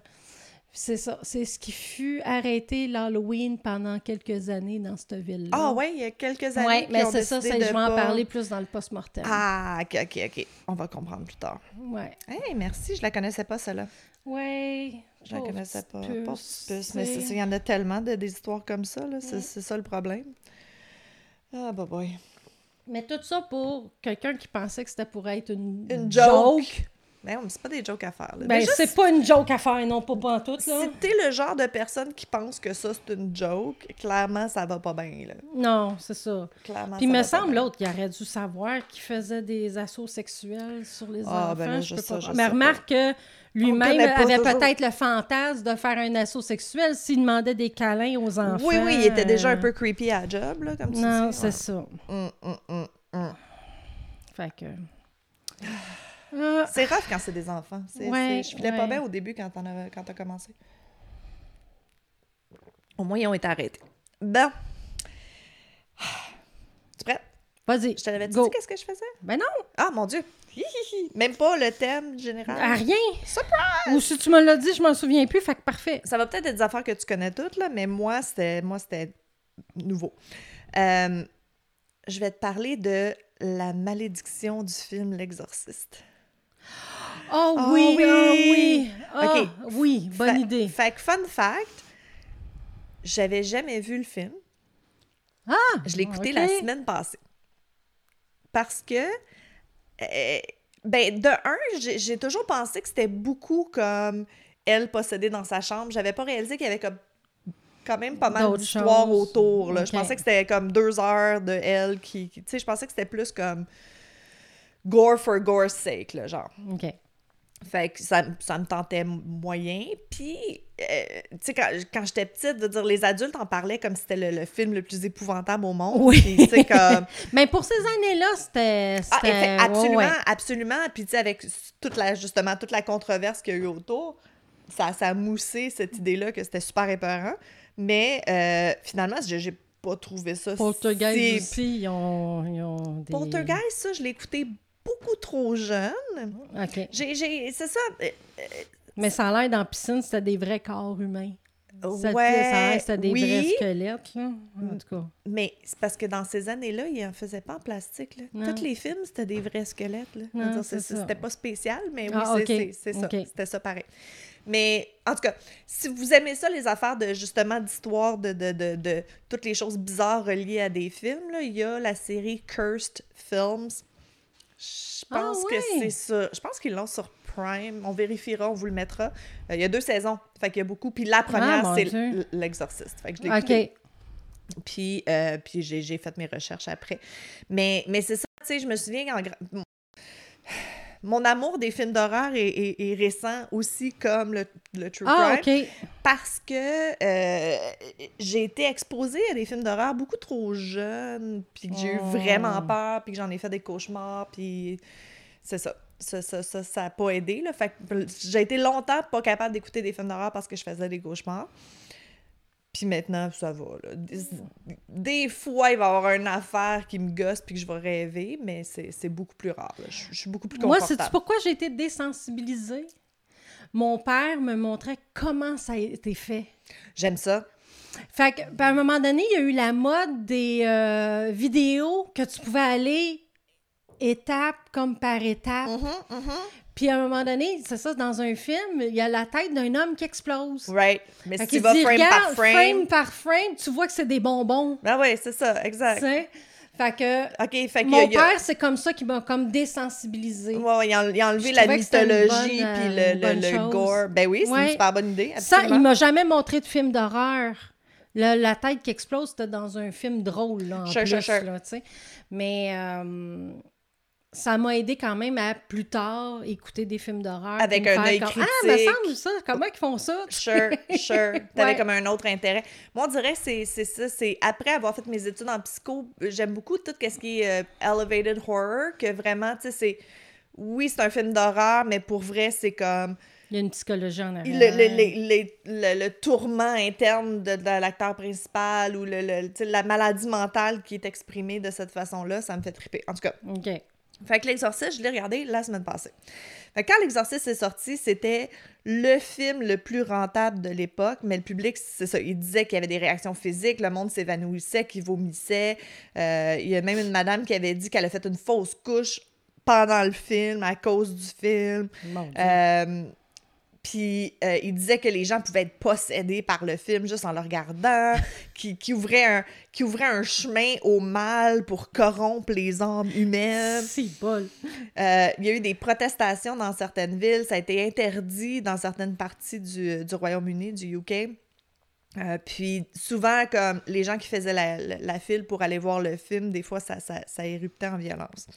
c'est ça. C'est ce qui fut arrêté l'Halloween pendant quelques années dans cette ville-là. Ah ouais, il y a quelques années Oui, mais c'est ça, c'est- je vais en parler plus dans le post-mortem. Ah, OK, OK, OK. On va comprendre plus tard. Ouais. Hey, merci, je la connaissais pas, celle-là. Ouais. Je la connaissais pas. puce, Pauvre puce. Mais il y en a tellement de, des histoires comme ça, là. C'est c'est ça le problème. Ah, bah boy. Mais tout ça pour quelqu'un qui pensait que c'était pour être une, Une joke. Mais non, mais c'est pas des jokes à faire. Là. Ben, c'est pas une joke à faire, non, pas, pas en tout, là. Si t'es le genre de personne qui pense que ça, c'est une joke, clairement, ça va pas bien, là. Non, c'est ça. Clairement, Puis, ça me semble, l'autre, il aurait dû savoir qu'il faisait des assauts sexuels sur les Ah, enfants. ben là, je je peux sais- pas je croire. sais Mais remarque que lui-même avait peut-être le fantasme de faire un assaut sexuel s'il demandait des câlins aux enfants. Oui, oui, il était déjà un peu creepy à la job, là, comme tu Non, dis. c'est Ouais. ça. Hum, hum, hum, hum. Fait que... Ah, C'est rough quand c'est des enfants. Ouais, je filais pas bien au début quand t'as commencé. Au moins, ils ont été arrêtés. Bon. Tu prête? Vas-y. Je te l'avais dit qu'est-ce que je faisais? Ben non, Ah, mon Dieu! Hi, hi, hi. Même pas le thème général. à rien. Surprise! Ou si tu me l'as dit, je m'en souviens plus, fait que parfait. Ça va peut-être être des affaires que tu connais toutes, là, mais moi, c'était, moi, c'était nouveau. Euh, je vais te parler de la malédiction du film L'Exorciste. Oh Ah oui, oui! ah oui. Ok. Oui, bonne idée. Fait que, fun fact, j'avais jamais vu le film. Ah! Je l'ai écouté la semaine passée. Parce que Euh, ben, de un, j'ai toujours pensé que c'était beaucoup comme elle possédée dans sa chambre. J'avais pas réalisé qu'il y avait comme quand même pas mal d'histoires autour. Là. Je pensais que c'était comme deux heures de elle qui... qui- tu sais, je pensais que c'était plus comme gore for gore's sake, là, genre. OK. Fait que ça, ça me tentait moyen. Puis, euh, tu sais, quand, quand j'étais petite, de dire, les adultes en parlaient comme si c'était le, le film le plus épouvantable au monde. Oui. Tu sais, comme... <laughs> Mais pour ces années-là, c'était. Ah, ouais, absolument, ouais. absolument. Puis, tu sais, avec toute la, justement, toute la controverse qu'il y a eu autour, ça, ça a moussé cette idée-là que c'était super épeurant. Mais, euh, finalement, j'ai pas trouvé ça Poltergeist si- aussi, ils ont, ils ont des... Poltergeist, ça, je l'ai écouté beaucoup trop jeune. OK. J'ai, j'ai- c'est ça. euh, Mais ça a l'air dans la piscine, c'était des vrais corps humains. Ça, ouais, ça a l'air c'était des oui, vrais squelettes, là. En tout cas. Mais c'est parce que dans ces années-là, ils en faisaient pas en plastique. Là. Tous les films, c'était des vrais squelettes. C'était pas spécial, mais oui, Ah, c'est, ça. C'était ça pareil. Mais en tout cas, si vous aimez ça, les affaires de justement d'histoire de, de, de, de toutes les choses bizarres reliées à des films, là, il y a la série Cursed Films. Je Ah, pense que c'est ça. Je pense qu'ils l'ont sur Prime. On vérifiera, on vous le mettra. Euh, il y a deux saisons. Fait qu'il y a beaucoup. Puis la première, Ah, mon c'est L'Exorciste. Fait que je l'ai écouté. OK. Puis, euh, puis j'ai, fait mes recherches après. Mais, mais c'est ça, tu sais, je me souviens en mon- amour des films d'horreur est, est- est récent aussi comme le, le true Ah, crime parce que euh, j'ai été exposée à des films d'horreur beaucoup trop jeune, puis que j'ai eu Oh. vraiment peur, puis que j'en ai fait des cauchemars, puis c'est ça. Ça, ça, ça, ça a pas aidé. Là. Fait j'ai été longtemps pas capable d'écouter des films d'horreur parce que je faisais des cauchemars. Puis maintenant, ça va. Là. Des, des fois, il va y avoir une affaire qui me gosse puis que je vais rêver, mais c'est c'est beaucoup plus rare. Je, je suis beaucoup plus Moi, confortable. sais-tu pourquoi j'ai été désensibilisée? Mon père me montrait comment ça a été fait. J'aime ça. Fait que, à un moment donné, il y a eu la mode des euh, vidéos que tu pouvais aller étape comme par étape. Mhm, mhm. Puis à un moment donné, c'est ça, dans un film, il y a la tête d'un homme qui explose. Right. Mais Fait si tu vas dit, frame regarde, par frame. frame par frame, tu vois que c'est des bonbons. Ah ouais, c'est ça, tu exact. sais? Fait que OK, fait y mon a- il y a- père, c'est comme ça qu'il m'a comme désensibilisé. Ouais, ouais, il a, il a enlevé la que mythologie puis euh, le, gore. Ben oui, c'est Ouais. une super bonne idée. Ça, absolument. il m'a jamais montré de film d'horreur. Le- la tête qui explose, c'était dans un film drôle, là, en Sure, plus, sure, là. Mais euh, ça m'a aidé quand même à, plus tard, écouter des films d'horreur. Avec un œil comme, Ah, me critique. semble ça, comment ils font ça? <laughs> Sure, sure. <laughs> T'avais Ouais. comme un autre intérêt. Moi, on dirait que c'est ça. C'est après avoir fait mes études en psycho, j'aime beaucoup tout ce qui est euh, elevated horror, que vraiment, tu sais, c'est. Oui, c'est un film d'horreur, mais pour vrai, c'est comme Il y a une psychologie en arrière. le, le- le- le- le tourment interne de, de l'acteur principal ou la maladie mentale qui est exprimée de cette façon-là, ça me fait triper. En tout cas, OK. Fait que l'Exorciste, je l'ai regardé la semaine passée. Fait que quand l'Exorciste est sorti, c'était le film le plus rentable de l'époque, mais le public, c'est ça, il disait qu'il y avait des réactions physiques, le monde s'évanouissait, qu'il vomissait. Euh, il y a même une madame qui avait dit qu'elle a fait une fausse couche pendant le film à cause du film. Mon Dieu. Euh, puis euh, il disait que les gens pouvaient être possédés par le film juste en le regardant, <laughs> qui, qui, ouvrait un, qui ouvrait un chemin au mal pour corrompre les âmes humaines. Si bol. Euh, il y a eu des protestations dans certaines villes, ça a été interdit dans certaines parties du, du Royaume-Uni, du UK. Euh, puis souvent, comme les gens qui faisaient la, la- la file pour aller voir le film, des fois, ça, ça, ça éruptait en violence.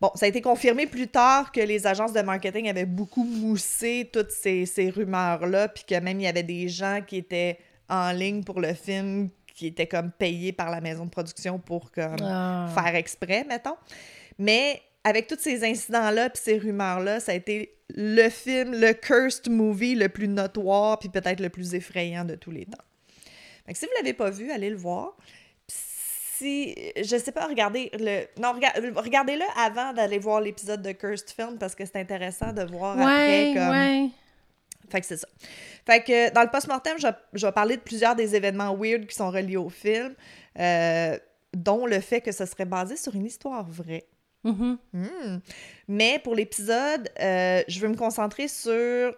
Bon, ça a été confirmé plus tard que les agences de marketing avaient beaucoup moussé toutes ces, ces rumeurs-là, puis que même il y avait des gens qui étaient en ligne pour le film, qui étaient comme payés par la maison de production pour comme Ah. faire exprès, mettons. Mais avec tous ces incidents-là puis ces rumeurs-là, ça a été le film, le cursed movie le plus notoire puis peut-être le plus effrayant de tous les temps. Fait que si vous l'avez pas vu, allez le voir. Si, je sais pas, regardez le... Non, rega- regardez-le avant d'aller voir l'épisode de Cursed Film parce que c'est intéressant de voir après Ouais, comme... ouais. Fait que c'est ça. Fait que dans le post-mortem, je, je vais parler de plusieurs des événements weird qui sont reliés au film, euh, dont le fait que ce serait basé sur une histoire vraie. Mhm. Hmm. Mais pour l'épisode, euh, je veux me concentrer sur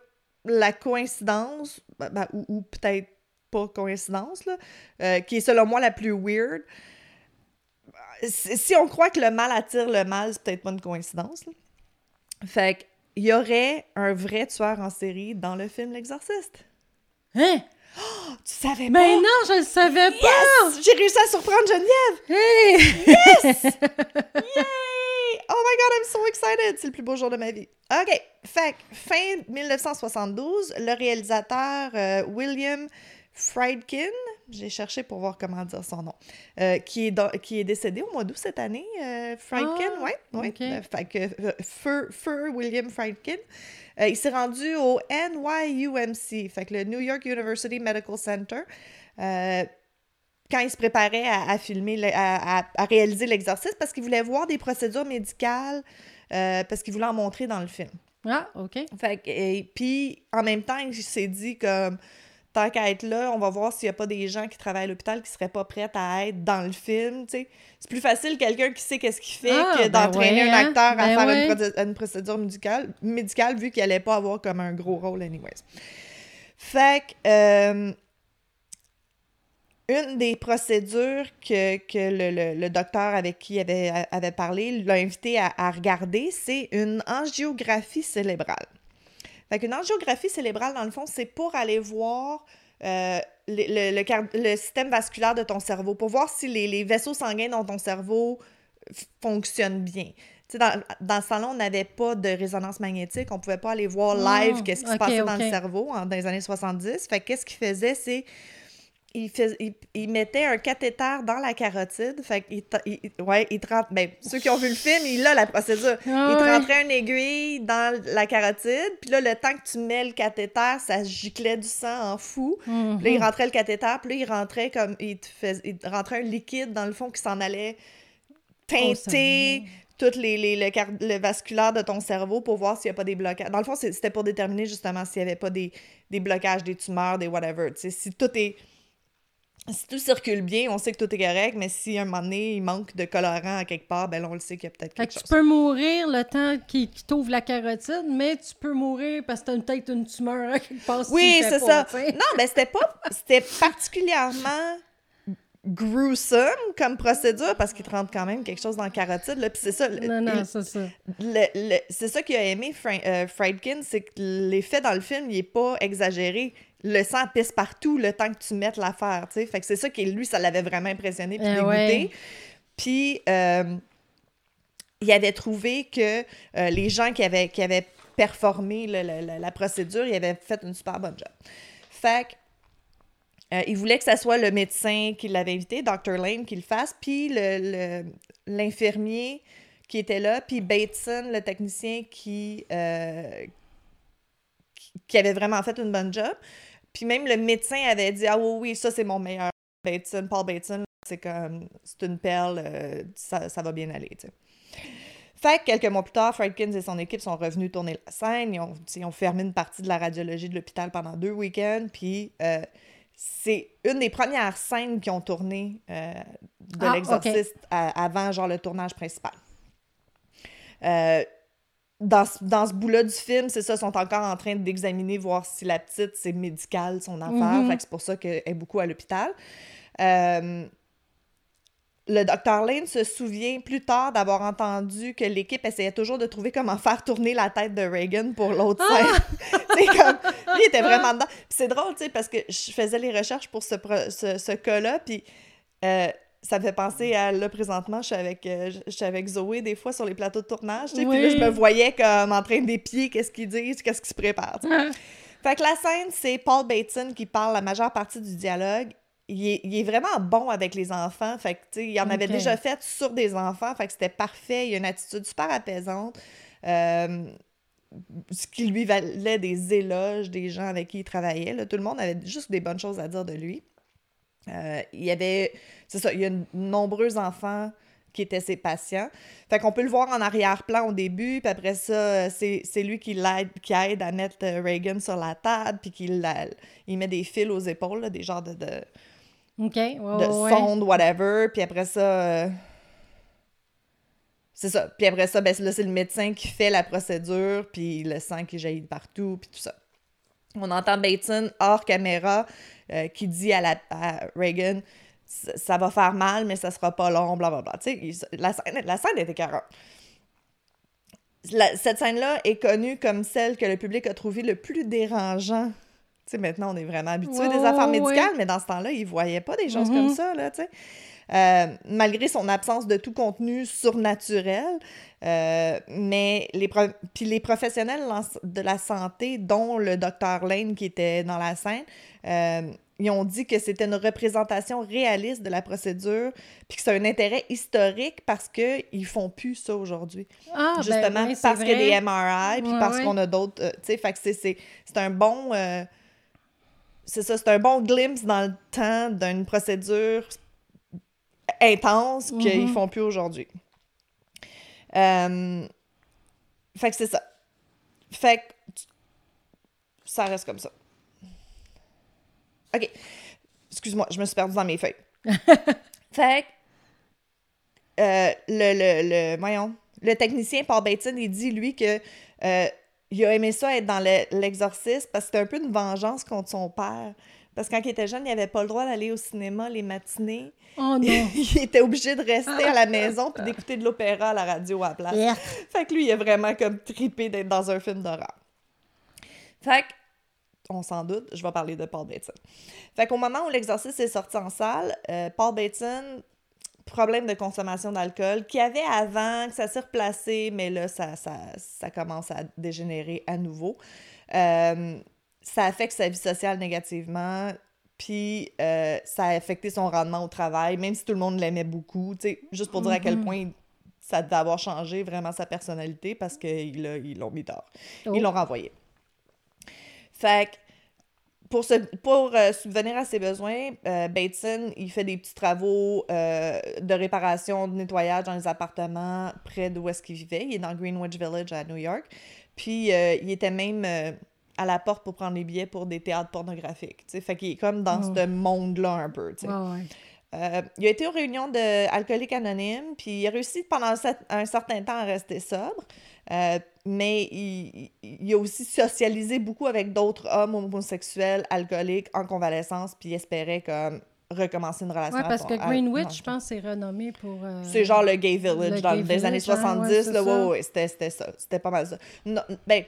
la coïncidence, ben, ben, ou, ou peut-être pas coïncidence, là, euh, qui est selon moi la plus weird. Si on croit que le mal attire le mal, c'est peut-être pas une coïncidence. là. Fait qu'il y aurait un vrai tueur en série dans le film L'Exorciste. Hein? Tu savais Mais pas? non, je le savais pas! Yes! J'ai réussi à surprendre Geneviève! Hey! <laughs> Yay! Oh my god, I'm so excited! C'est le plus beau jour de ma vie. OK. Fait que, fin 1972, le réalisateur euh, William Friedkin, j'ai cherché pour voir comment dire son nom, euh, qui, est dans- qui est décédé au mois d'août cette année. euh, Friedkin, Ah, ouais. Euh, fait que, Feu, Feu William Friedkin. Il s'est rendu au NYUMC, fait que le New York University Medical Center. quand il se préparait à, à filmer, à, à- à réaliser l'exercice, parce qu'il voulait voir des procédures médicales, parce qu'il voulait en montrer dans le film. Ah, OK. Fait que, et puis, en même temps, il s'est dit comme, tant qu'à être là, on va voir s'il n'y a pas des gens qui travaillent à l'hôpital qui seraient pas prêts à être dans le film. C'est plus facile quelqu'un qui sait qu'est-ce qu'il fait Ah, que ben d'entraîner ouais, un hein? acteur à Ben faire ouais. une, procé- une procédure médicale, médicale vu qu'il allait pas avoir comme un gros rôle anyways. Fait que, euh, une des procédures que, que le, le- le docteur avec qui il avait, avait parlé l'a invité à, à regarder, c'est une angiographie cérébrale. Fait qu'une angiographie cérébrale, dans le fond, c'est pour aller voir euh, le, le- le le système vasculaire de ton cerveau, pour voir si les, les vaisseaux sanguins dans ton cerveau fonctionnent bien. Dans, dans ce temps-là, on n'avait pas de résonance magnétique, on pouvait pas aller voir live qu'est-ce qui se passait dans le cerveau en- dans les années 70. Fait que qu'est-ce qu'il faisait, c'est il, fais- il, il mettait un cathéter dans la carotide. Fait qu'il il- ouais, il te rentre- ben, ceux qui ont vu le film, il a la procédure. Ah il te ouais. rentrait une aiguille dans la carotide, puis là, le temps que tu mets le cathéter, ça giclait du sang en fou. Mhm. Puis là, il rentrait le cathéter, puis là, il rentrait comme. Il, te fais- il te rentrait un liquide, dans le fond, qui s'en allait teinter tout les, les- le, vasculaire de ton cerveau pour voir s'il n'y a pas des blocages. Dans le fond, c'était pour déterminer justement s'il n'y avait pas des, des blocages, des tumeurs, des whatever. Si tout est. Si tout circule bien, on sait que tout est correct, mais si à un moment donné, il manque de colorant à quelque part, ben là, on le sait qu'il y a peut-être Fait quelque que tu chose. peux mourir le temps qu'il qu'il t'ouvre la carotide, mais tu peux mourir parce que t'as peut-être une tumeur à quelque part. si Oui, c'est ça. Non, mais c'était pas. C'était particulièrement gruesome comme procédure parce qu'il te rentre quand même quelque chose dans la carotide. Là, puis c'est ça. le- Non, non, c'est ça. c'est ça qu'il a aimé Fra- euh, Friedkin, c'est que l'effet dans le film, il est pas exagéré. Le sang pisse partout le temps que tu mettes l'affaire, tu sais. Fait que c'est ça qui, lui, ça l'avait vraiment impressionné puis Eh dégoûté. Puis, euh, il avait trouvé que euh, les gens qui avaient, qui avaient performé le- le- la- la procédure, ils avaient fait une super bonne job. Fait que, euh, il voulait que ça soit le médecin qui l'avait invité, Dr. Lane, qui le fasse, puis le- le- l'infirmier qui était là, puis Bateson, le technicien qui, qui, qui avait vraiment fait une bonne job. Puis même le médecin avait dit Ah oui, oui, ça c'est mon meilleur. Bateson, Paul Bateson, c'est comme, c'est une perle, euh, ça, ça va bien aller, tu sais. Fait que quelques mois plus tard, Fredkins et son équipe sont revenus tourner la scène. Ils ont, ils ont fermé une partie de la radiologie de l'hôpital pendant deux week-ends. Puis euh, c'est une des premières scènes qui ont tourné euh, de Ah, l'exorciste à- avant, genre, le tournage principal. Euh, dans, ce- dans ce bout-là du film, c'est ça, ils sont encore en train d'examiner, voir si la petite, c'est médical, son affaire. Mhm. C'est pour ça qu'elle est beaucoup à l'hôpital. Euh, le docteur Lane se souvient plus tard d'avoir entendu que l'équipe essayait toujours de trouver comment faire tourner la tête de Reagan pour l'autre scène. <laughs> c'est comme, lui, il était vraiment dedans. C'est drôle, tu sais, parce que je faisais les recherches pour ce, ce cas-là, puis euh, ça me fait penser à, là, présentement, je suis avec, euh, je suis avec Zoé des fois sur les plateaux de tournage, tu sais, puis là, je me voyais comme en train d'épier qu'est-ce qu'ils disent, qu'est-ce qu'ils se préparent. Ah, Fait que la scène, c'est Paul Bateson qui parle la majeure partie du dialogue. Il est, il est vraiment bon avec les enfants. Fait que, tu sais, il en avait déjà fait sur des enfants. Fait que c'était parfait. Il a une attitude super apaisante. Euh, ce qui lui valait des éloges des gens avec qui il travaillait. là. Tout le monde avait juste des bonnes choses à dire de lui. Euh, il y avait, c'est ça, il y a de nombreux enfants qui étaient ses patients. Fait qu'on peut le voir en arrière-plan au début, puis après ça, c'est lui qui l'aide, qui aide à mettre euh, Reagan sur la table, puis qu'il il met des fils aux épaules, là, des genres de, de, OK. Ouais, de ouais, ouais. sonde, whatever. Puis après ça, euh, c'est ça. Puis après ça, ben, là, c'est le médecin qui fait la procédure, puis le sang qui jaillit partout, puis tout ça. On entend Bateson hors caméra euh, qui dit à, la, à Reagan ça va faire mal, mais ça sera pas long, blablabla. Tu sais, la scène, la scène était carrément. La- cette scène-là est connue comme celle que le public a trouvé le plus dérangeant. Tu sais, maintenant, on est vraiment habitué Ouais, des affaires médicales, mais dans ce temps-là, ils voyaient pas des choses comme ça, là, tu sais. Euh, malgré son absence de tout contenu surnaturel, euh, mais les, pro- puis les professionnels de la santé, dont le docteur Lane qui était dans la scène, euh, ils ont dit que c'était une représentation réaliste de la procédure, puis que c'est un intérêt historique parce qu'ils font plus ça aujourd'hui. Ah, ben Justement, oui, parce qu'il y a des. MRI, puis Ouais, parce ouais. qu'on a d'autres. euh, tu sais, fait que c'est- un bon. euh, c'est ça, c'est un bon glimpse dans le temps d'une procédure intense qu'ils Mhm. font plus aujourd'hui. Euh, fait que c'est ça. Fait que ça reste comme ça. OK. Excuse-moi, je me suis perdue dans mes feuilles. <laughs> fait que euh, le, le, le, voyons, le technicien Paul Bateson, il dit, lui, que euh, il a aimé ça être dans le- l'exorcisme parce que c'était un peu une vengeance contre son père. Parce que quand il était jeune, il n'avait pas le droit d'aller au cinéma les matinées. Oh non. <laughs> il était obligé de rester à la maison puis d'écouter de l'opéra à la radio à la place. Yeah. Fait que lui, il a vraiment comme tripé d'être dans un film d'horreur. Fait que, on s'en doute, je vais parler de Paul Bateson. Fait qu'au moment où l'exorcisme est sorti en salle, euh, Paul Bateson, problème de consommation d'alcool, qu'il y avait avant, que ça s'est replacé, mais là, ça, ça, ça commence à dégénérer à nouveau. Euh, ça affecte sa vie sociale négativement, puis euh, ça a affecté son rendement au travail, même si tout le monde l'aimait beaucoup, tu sais, juste pour dire à quel Mhm. point ça devait avoir changé vraiment sa personnalité parce qu'ils ils l'ont mis dehors. Oh. Ils l'ont renvoyé. Fait que pour, se, pour euh, subvenir à ses besoins, euh, Bateson, il fait des petits travaux euh, de réparation, de nettoyage dans les appartements près d'où est-ce qu'il vivait. Il est dans Greenwich Village à New York. Puis il était même à la porte pour prendre les billets pour des théâtres pornographiques. tu sais. Fait qu'il est comme dans Oh. ce monde-là un peu. Ouais, ouais. Euh, il a été aux réunions de Alcooliques Anonymes, puis il a réussi pendant un, cer- un certain temps à rester sobre, Euh, mais il, a aussi socialisé beaucoup avec d'autres hommes homosexuels alcooliques en convalescence, puis il espérait comme recommencer une relation. Ouais, parce que Greenwich, je pense, c'est renommé pour. euh, c'est genre le gay village le dans gay les années village, ouais, 70, ouais, c'est là, ouais, ça. ouais, c'était, c'était ça. C'était pas mal ça. Non, ben,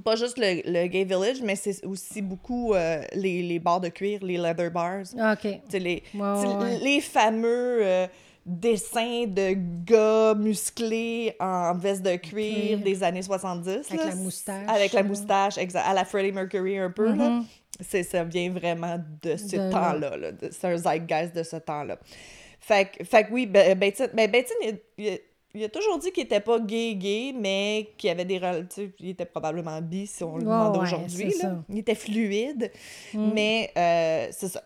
pas juste le, le gay village, mais c'est aussi beaucoup euh, les, les bars de cuir, les leather bars. Ah, OK. Les, ouais, les fameux euh, dessins de gars musclés en veste de cuir des années 70. Avec là. la moustache. Avec la moustache, exact. À la Freddie Mercury un peu, là. Mhm. C'est, ça vient vraiment de ce De temps-là. là. C'est un zeitgeist de ce temps-là. Fait, que- fait que oui, ben, Bateson, ben, Bateson, il, a toujours dit qu'il était pas gay-gay, mais qu'il avait des... rel- tu sais, Il était probablement bi, si on le demandait ouais, aujourd'hui. Il était fluide, Mm. mais euh, c'est ça.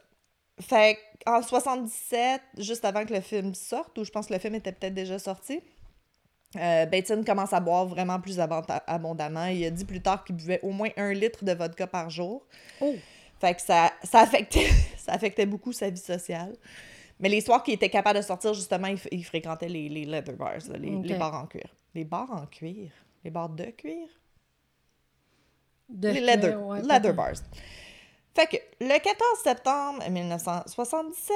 Fait en 77, juste avant que le film sorte, ou je pense que le film était peut-être déjà sorti, euh, Bateson commence à boire vraiment plus abonda- abondamment. Il a dit plus tard qu'il buvait au moins un litre de vodka par jour. Oh. Fait que ça, ça, affectait, <laughs> ça affectait beaucoup sa vie sociale. Mais les soirs qu'il était capable de sortir, justement, il, fréquentait les, les leather bars, là, les, bars en cuir. Les bars en cuir? Les bars de cuir? De les leather, cuir, ouais, leather peut-être. bars. Fait que le 14 septembre 1977,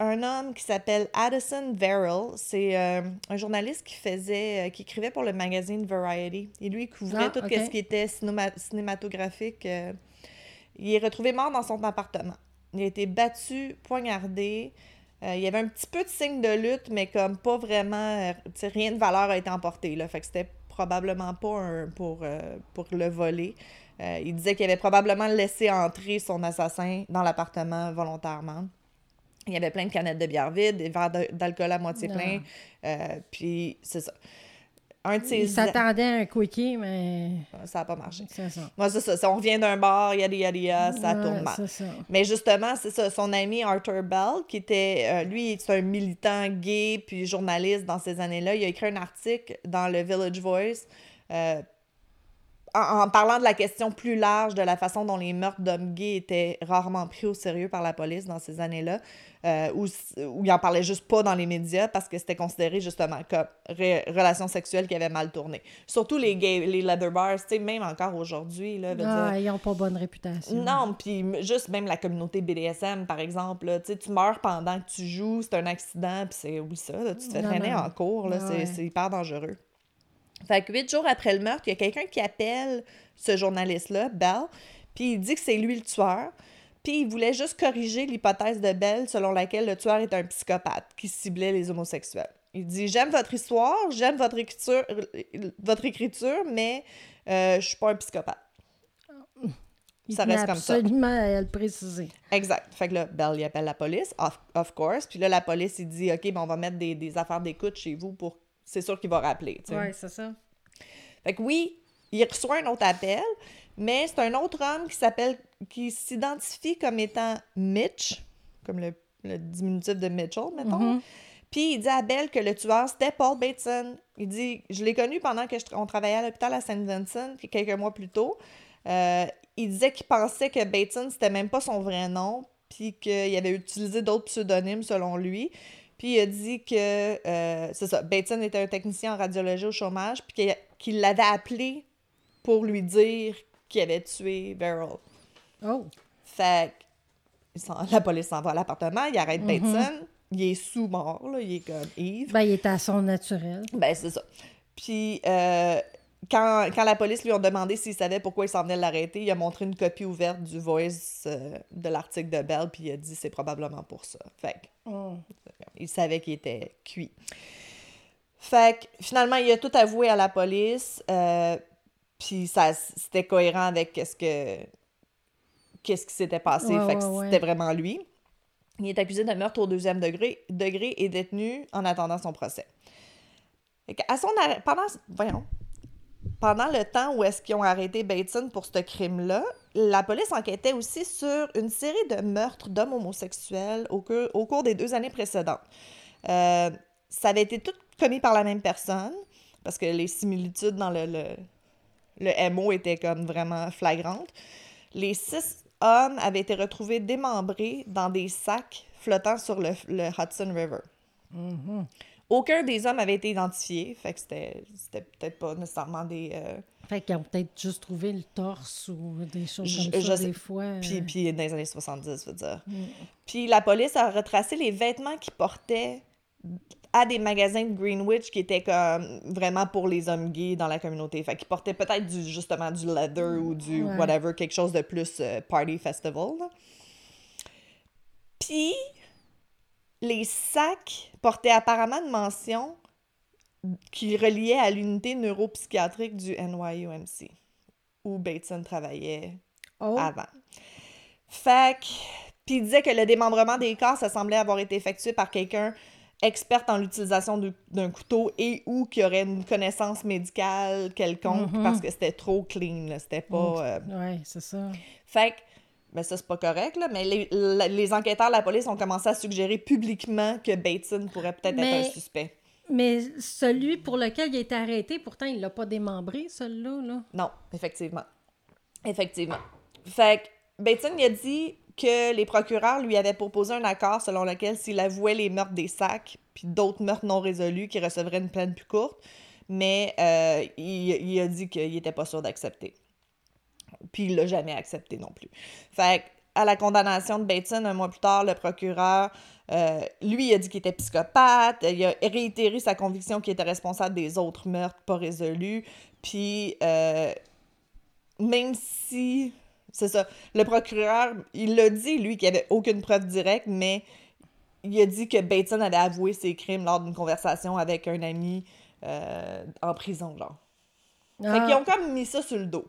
un homme qui s'appelle Addison Verrill, c'est euh, un journaliste qui faisait, euh, qui écrivait pour le magazine Variety. Et lui, il couvrait Ah, tout ce qui était cinéma- cinématographique. euh, il est retrouvé mort dans son appartement. Il a été battu, poignardé. Euh, il y avait un petit peu de signe de lutte, mais comme pas vraiment, euh, rien de valeur a été emporté. Là, fait que c'était probablement pas un, pour, euh, pour le voler. Euh, il disait qu'il avait probablement laissé entrer son assassin dans l'appartement volontairement. Il y avait plein de canettes de bière vides, des verres d'alcool à moitié Ah. plein. Puis c'est ça. Un de Il s'attendait à un quickie, mais Ça n'a pas marché. c'est ça. Moi, c'est ça. Si on revient d'un bar, yada yada yada, ça Ouais, tourne mal. Ça. Mais justement, c'est ça, son ami Arthur Bell, qui était, euh, lui, c'est un militant gay puis journaliste dans ces années-là, il a écrit un article dans le Village Voice euh, en, en parlant de la question plus large de la façon dont les meurtres d'hommes gays étaient rarement pris au sérieux par la police dans ces années-là, euh, où, où ils en parlaient juste pas dans les médias parce que c'était considéré justement comme relation sexuelle qui avait mal tourné. Surtout les gays, les leather bars, tu sais, même encore aujourd'hui, là, Ah, dire- ils n'ont pas bonne réputation. non, puis juste même la communauté BDSM, par exemple, là, tu meurs pendant que tu joues, c'est un accident, puis c'est oui ça, là, tu te fais Non, traîner non. en cours, là, Ah c'est ouais. c'est hyper dangereux. Fait que huit jours après le meurtre, il y a quelqu'un qui appelle ce journaliste-là, Bell, puis il dit que c'est lui le tueur, puis il voulait juste corriger l'hypothèse de Bell selon laquelle le tueur est un psychopathe qui ciblait les homosexuels. Il dit J'aime votre histoire, j'aime votre écriture, votre écriture mais euh, je suis pas un psychopathe. Il ça reste comme ça. absolument à le préciser. Exact. Fait que là, Bell, il appelle la police, of, of course. Puis là, la police, il dit, OK, ben, on va mettre des, des affaires d'écoute chez vous pour... C'est sûr qu'il va rappeler. Oui, c'est ça. Fait que oui, il reçoit un autre appel, mais c'est un autre homme qui s'appelle... qui s'identifie comme étant Mitch, comme le, le diminutif de Mitchell, mettons. Mhm. Puis il dit à Bell que le tueur, c'était Paul Bateson. Il dit, je l'ai connu pendant que je tra- on travaillait à l'hôpital à St. Vincent, puis quelques mois plus tôt. Euh, il disait qu'il pensait que Bateson, c'était même pas son vrai nom, puis qu'il avait utilisé d'autres pseudonymes selon lui. Puis il a dit que, euh, c'est ça, Bateson était un technicien en radiologie au chômage, puis qu'il- l'avait appelé pour lui dire qu'il avait tué Beryl. Oh. Fait que la police s'en va à l'appartement, il arrête Mhm. Bateson, il est sous mort, là, il est comme Yves. Ben, il est à son naturel. Ben, c'est ça. Puis, euh, quand, quand la police lui a demandé s'il savait pourquoi il s'en venait l'arrêter, il a montré une copie ouverte du voice euh, de l'article de Bell, puis il a dit c'est probablement pour ça. Fait que, Oh. il savait qu'il était cuit. Fait que, finalement, il a tout avoué à la police, euh, puis ça, c'était cohérent avec qu'est-ce que qu'est-ce qui s'était passé. Ouais, fait que ouais, ouais. c'était vraiment lui. Il est accusé de meurtre au deuxième degré, degré et détenu en attendant son procès. À son arrêt- pendant, voyons, pendant le temps où est-ce qu'ils ont arrêté Bateson pour ce crime-là, la police enquêtait aussi sur une série de meurtres d'hommes homosexuels au, cours- au cours des deux années précédentes. Euh, ça avait été tout commis par la même personne, parce que les similitudes dans le, le, le MO étaient comme vraiment flagrantes. Les six hommes avaient été retrouvés démembrés dans des sacs flottant sur le, le Hudson River. Mhm. Aucun des hommes avait été identifié, fait que c'était c'était peut-être pas nécessairement des... euh, Fait qu'ils ont peut-être juste trouvé le torse ou des choses Je- comme je ça, sais- des fois. euh, Puis, puis dans les années 70, je veux dire. Mm. Puis la police a retracé les vêtements qu'ils portaient à des magasins de Greenwich qui étaient comme vraiment pour les hommes gays dans la communauté. Fait qu'ils portaient peut-être du, justement du leather ou du Ouais. whatever, quelque chose de plus euh, party festival. Puis les sacs portaient apparemment une mention qui reliait à l'unité neuropsychiatrique du NYUMC, où Bateson travaillait Oh, avant. Fait puis il disait que le démembrement des corps, ça semblait avoir été effectué par quelqu'un expert en l'utilisation du- d'un couteau et ou qui aurait une connaissance médicale quelconque Mhm. parce que c'était trop clean, c'était pas... euh, ouais, c'est ça. Fait que, ben ça c'est pas correct, là, mais les, la- les enquêteurs de la police ont commencé à suggérer publiquement que Bateson pourrait peut-être Mais- être un suspect. Mais celui pour lequel il a été arrêté, pourtant, il l'a pas démembré, celui-là. Là. Non, effectivement. Effectivement. Fait que Bateson il a dit que les procureurs lui avaient proposé un accord selon lequel s'il avouait les meurtres des sacs puis d'autres meurtres non résolus, qu'il recevrait une peine plus courte, mais euh, il, il a dit qu'il était pas sûr d'accepter. Puis il l'a jamais accepté non plus. Fait à la condamnation de Bateson, un mois plus tard, le procureur, euh, lui, il a dit qu'il était psychopathe. Il a réitéré sa conviction qu'il était responsable des autres meurtres pas résolus. Puis, euh, même si. C'est ça. Le procureur, il l'a dit, lui, qu'il n'y avait aucune preuve directe, mais il a dit que Bateson avait avoué ses crimes lors d'une conversation avec un ami euh, en prison, genre. Fait Ah, qu'ils ont comme mis ça sur le dos.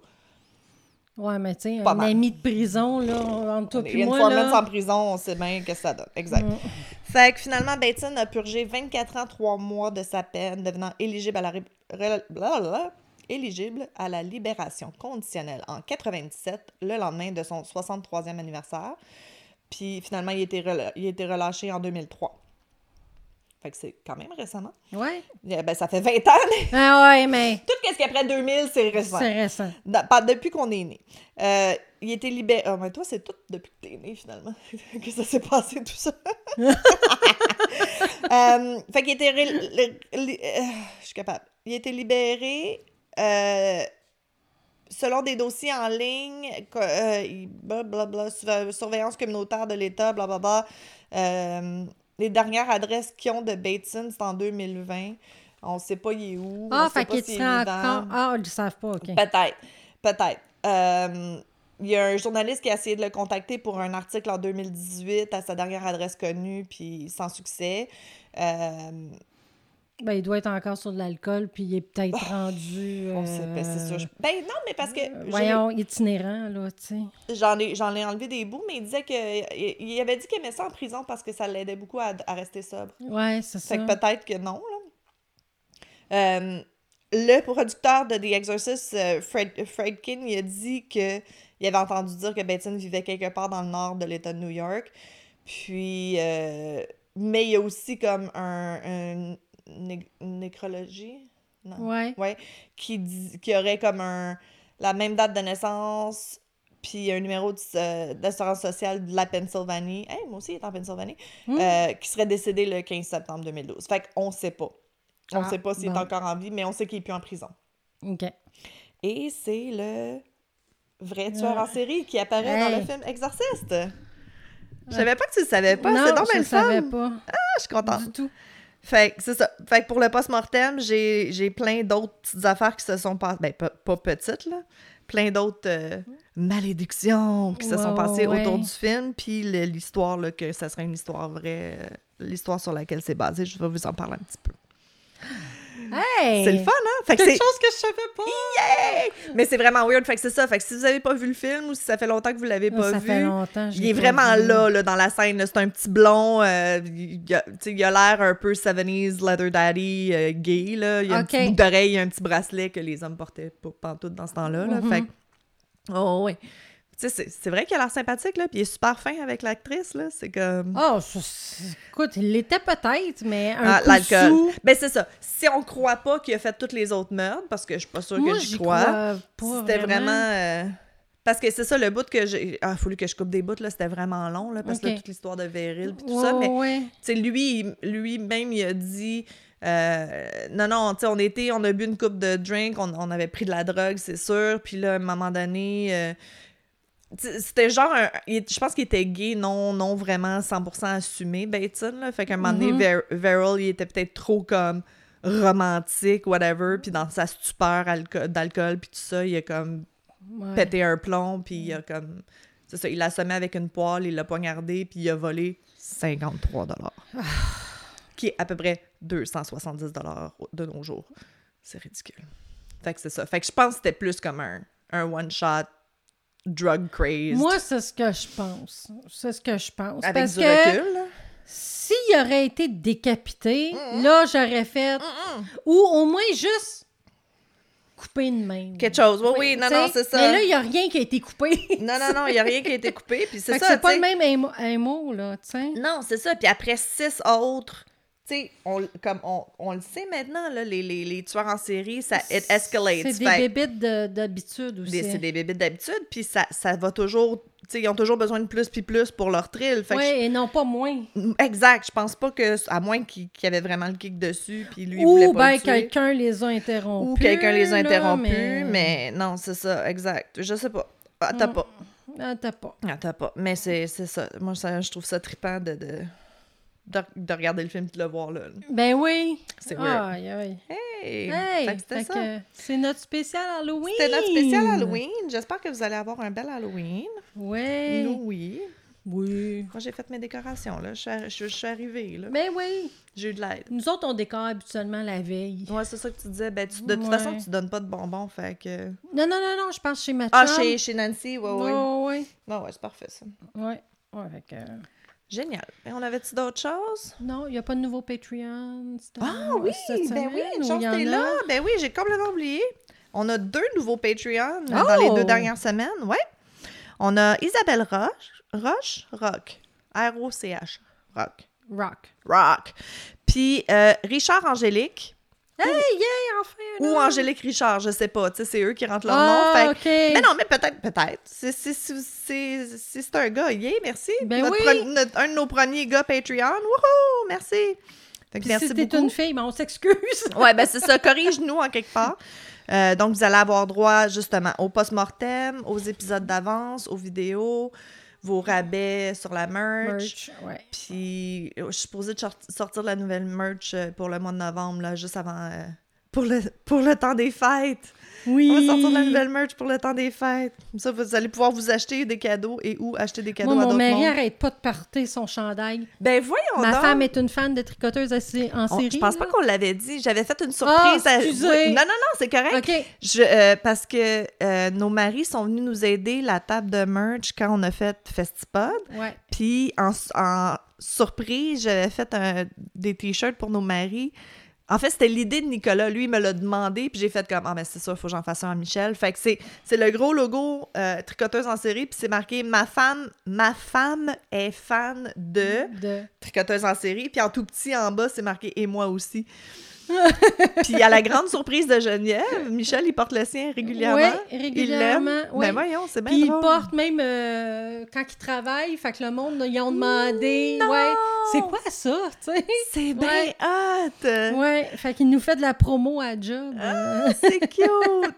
Ouais, mais tu sais, Pas un mal. ami de prison, là, entre toi et Une moi, fois là... en prison, on sait bien que ça donne. Exact. Mm. Fait que finalement, Bateson a purgé 24 ans, 3 mois de sa peine, devenant éligible à la, ré- blablabla, éligible à la libération conditionnelle en 97, le lendemain de son 63e anniversaire. Puis finalement, il a été relâché en 2003. Fait que c'est quand même récemment. Ouais. Eh Ben, ça fait 20 ans, Ah ouais, mais <laughs> tout ce qui est après 2000, c'est récent. c'est récent. Depuis qu'on est né. Euh, il était libéré. Ah, mais toi, c'est tout depuis que t'es né, finalement, <laughs> que ça s'est passé, tout ça. <laughs> Euh, fait qu'il était. ré- euh, je suis capable. Il été libéré. euh, selon des dossiers en ligne, euh, blablabla, surveillance communautaire de l'État, blablabla. Les dernières adresses qu'ils ont de Bateson, c'est en 2020. On sait pas il est où. Ah, fait pas qu'il s'il est serait vivant. encore. Ah, ils le savent pas, OK. Peut-être. Peut-être. Euh, il y a un journaliste qui a essayé de le contacter pour un article en 2018 à sa dernière adresse connue, puis sans succès. Euh, Ben, il doit être encore sur de l'alcool, puis il est peut-être rendu. on sait pas, c'est sûr. euh, je- Ben non, mais parce que j'ai- Voyons, itinérant, là, tu sais. j'en ai, j'en ai enlevé des bouts, mais il disait que il, avait dit qu'il aimait ça en prison parce que ça l'aidait beaucoup à, à rester sobre. Ouais, c'est ça. Fait que peut-être que non, là. Euh, le producteur de The Exorcist, euh, Fred, Fredkin, il a dit que il avait entendu dire que Bateson vivait quelque part dans le nord de l'État de New York. Puis, euh, mais il y a aussi comme un, un né- une nécrologie, non? Ouais. Ouais, qui, dit, qui aurait comme un, la même date de naissance, puis un numéro de- euh, d'assurance sociale de la Pennsylvanie. Hey, moi aussi, il est en Pennsylvanie. Hmm. Euh, qui serait décédé le 15 septembre 2012. Fait qu'on sait pas. On Ah, sait pas s'il bon. est encore en vie, mais on sait qu'il est plus en prison. OK. Et c'est le vrai tueur en Ah. série qui apparaît dans le film Exorciste. Je savais pas que tu le savais pas. non, C'est donc je le fun. savais pas. Ah, je suis contente. Du tout. Fait que c'est ça. Fait que pour le post-mortem, j'ai j'ai plein d'autres petites affaires qui se sont passées. Ben, pas, pas petites, là. Plein d'autres euh, malédictions qui se sont passées ouais. autour du film. Puis l'histoire, là, que ça serait une histoire vraie. euh, l'histoire sur laquelle c'est basé. Je vais vous en parler un petit peu. Hey! C'est le fun, hein? Fait que Quelque chose que je savais pas. Yay! Mais c'est vraiment weird. Fait que c'est ça. Fait que si vous avez pas vu le film ou si ça fait longtemps que vous l'avez pas ça vu... fait longtemps. je Il est vraiment vu. là, là, dans la scène. C'est un petit blond. euh, il, a, il l'air un peu 70s leather daddy euh, gay. Là. Il a un Ok. petit bout d'oreille, un petit bracelet que les hommes portaient pas pantoute dans ce temps-là. Là. Mhm. Fait que- Oh, ouais. C'est, vrai qu'il a l'air sympathique, là, puis il est super fin avec l'actrice, là. C'est comme... Oh, ça, c'est- écoute, il l'était peut-être, mais un Ah, coup sous, Ben, c'est ça. Si on croit pas qu'il a fait toutes les autres meurtres, parce que je suis pas sûre moi, que j'y crois, c'était vraiment... euh, Parce que c'est ça, le bout que j'ai... Ah, il fallu que je coupe des bouts, là, c'était vraiment long, là, parce que là, toute l'histoire de Véril, puis tout Ouais, ça, mais... ouais. Tu sais, lui, lui-même, il a dit euh, non, non, tu sais, on était, on a bu une coupe de drink, on, on avait pris de la drogue, c'est sûr. Puis là, à un moment donné, euh, c'était genre, un- je pense qu'il était gay, non, non vraiment 100% assumé, Bateson. Là. Fait qu'à un moment donné. Ver- Verrill, il était peut-être trop comme romantique, whatever. Puis dans sa stupeur alco- d'alcool, puis tout ça, il a comme ouais. pété un plomb, puis il a comme. C'est ça, il l'a assommé avec une poêle, il l'a poignardé, puis il a volé 53 dollars. Qui est à peu près 270 dollars de nos jours. C'est ridicule. Fait que c'est ça. Fait que je pense que c'était plus comme un, un one-shot drug craze. Moi, c'est ce que je pense. C'est ce que je pense. avec Parce du que recul. là. s'il aurait été décapité, Mm-hmm. là, j'aurais fait... Ou au moins juste couper une main. Quelque chose. Oui, oui, non, T'sais, non, c'est ça. Mais là, il n'y a rien qui a été coupé. <laughs> Non, non, non, il n'y a rien qui a été coupé. Puis c'est ça. c'est pas le même émo, émo, là, tu sais? Non, c'est ça. Puis après six autres, sais, on, comme on, on le sait maintenant, là, les, les, les tueurs en série, ça it escalates. C'est des Fait- bébites de- d'habitude aussi. c'est des bébés d'habitude, puis ça, ça va toujours. Tu sais, ils ont toujours besoin de plus puis plus pour leur thrill. Oui, et non pas moins. je- exact. Je pense pas que. À moins qu'il qu'il y avait vraiment le kick dessus, puis lui, il voulait Ou pas le tuer. quelqu'un les a interrompus. Ou quelqu'un les a interrompus, mais... mais... non, c'est ça, exact. Je sais pas. Ah, t'as Mm. pas. Ah, t'as pas. Ah, t'as pas. Mais c'est c'est ça. Moi, ça, je trouve ça trippant de, de, de, de regarder le film et de le voir là. Ben oui. C'est weird. Aïe, aïe. Hey! Hey, fait ça. c'est notre spécial Halloween. C'était notre spécial Halloween. J'espère que vous allez avoir un bel Halloween. Oui. Nous, oui. Oui. Moi, j'ai fait mes décorations, là. Je suis, je, je suis arrivée, là. Ben oui. J'ai eu de l'aide. Nous autres, on décore habituellement la veille. Ouais, c'est ça que tu disais. Ben, tu- de toute Ouais. façon, tu donnes pas de bonbons, fait que... Non, non, non, non, je pense chez ma Ah, chez, chez Nancy, ouais, ouais. Ouais, ouais, c'est parfait, ça. Ouais. Ouais, fait que... Génial. Et on avait-tu d'autres choses? Non, il n'y a pas de nouveau Patreon. Ah oui, cette ben oui, une chance t'es a? là. Ben oui, j'ai complètement oublié. On a deux nouveaux Patreons Oh! dans les deux dernières semaines, ouais. On a Isabelle Roche, Roche, Rock, R-O-C-H, Rock, Rock. Rock. Puis euh, Richard Angélique, Hey, yeah, enfin! ou. Angélique Richard, je sais pas, c'est eux qui rentrent leur nom. Ah, Fait OK. que- Mais non, mais peut-être, peut-être. Si c'est un gars, yeah, merci. Ben Notre oui. pre- notre- un de nos premiers gars Patreon, wouhou, merci. Fait que Puis merci si t'es une fille, ben on s'excuse. Ouais, ben c'est ça, corrige-nous en quelque part. Euh, donc, vous allez avoir droit justement au post-mortem, aux épisodes d'avance, aux vidéos, vos rabais sur la merch. Merch, ouais. Puis, euh, je suis supposée de sort- sortir la nouvelle merch euh, pour le mois de novembre, là, juste avant. Pour, le, pour le temps des fêtes. Oui. On va sortir la nouvelle merch pour le temps des fêtes. Comme ça, vous allez pouvoir vous acheter des cadeaux et ou acheter des cadeaux Moi, à mon d'autres mari mondes. arrête pas de porter son chandail. Ben voyons Ma donc. femme est une fan de tricoteuse en On- série. je pense pas qu'on l'avait dit. J'avais fait une surprise. à- excusez. Non, non, non, c'est correct. OK. Je, euh, parce que euh, nos maris sont venus nous aider la table de merch quand on a fait Festipod. Ouais. Puis en, en surprise, j'avais fait un- des t-shirts pour nos maris. En fait, c'était l'idée de Nicolas. Lui, il me l'a demandé, puis j'ai fait comme Ah, mais c'est ça, il faut que j'en fasse un à Michel. Fait que c'est, c'est le gros logo euh, tricoteuse en série, puis c'est marqué Ma femme, ma femme est fan de De... tricoteuse en série. Puis en tout petit en bas, c'est marqué Et moi aussi. <laughs> puis à la grande surprise de Geneviève, Michel, il porte le sien régulièrement. Il régulièrement. l'aime. ouais. Ben voyons, c'est bien Puis il drôle. porte même euh, quand il travaille, fait que le monde, ils ont demandé, ouais, c'est quoi ça, tu sais? C'est bien Ouais. hot! Ouais, fait qu'il nous fait de la promo à job. Ah, c'est cute!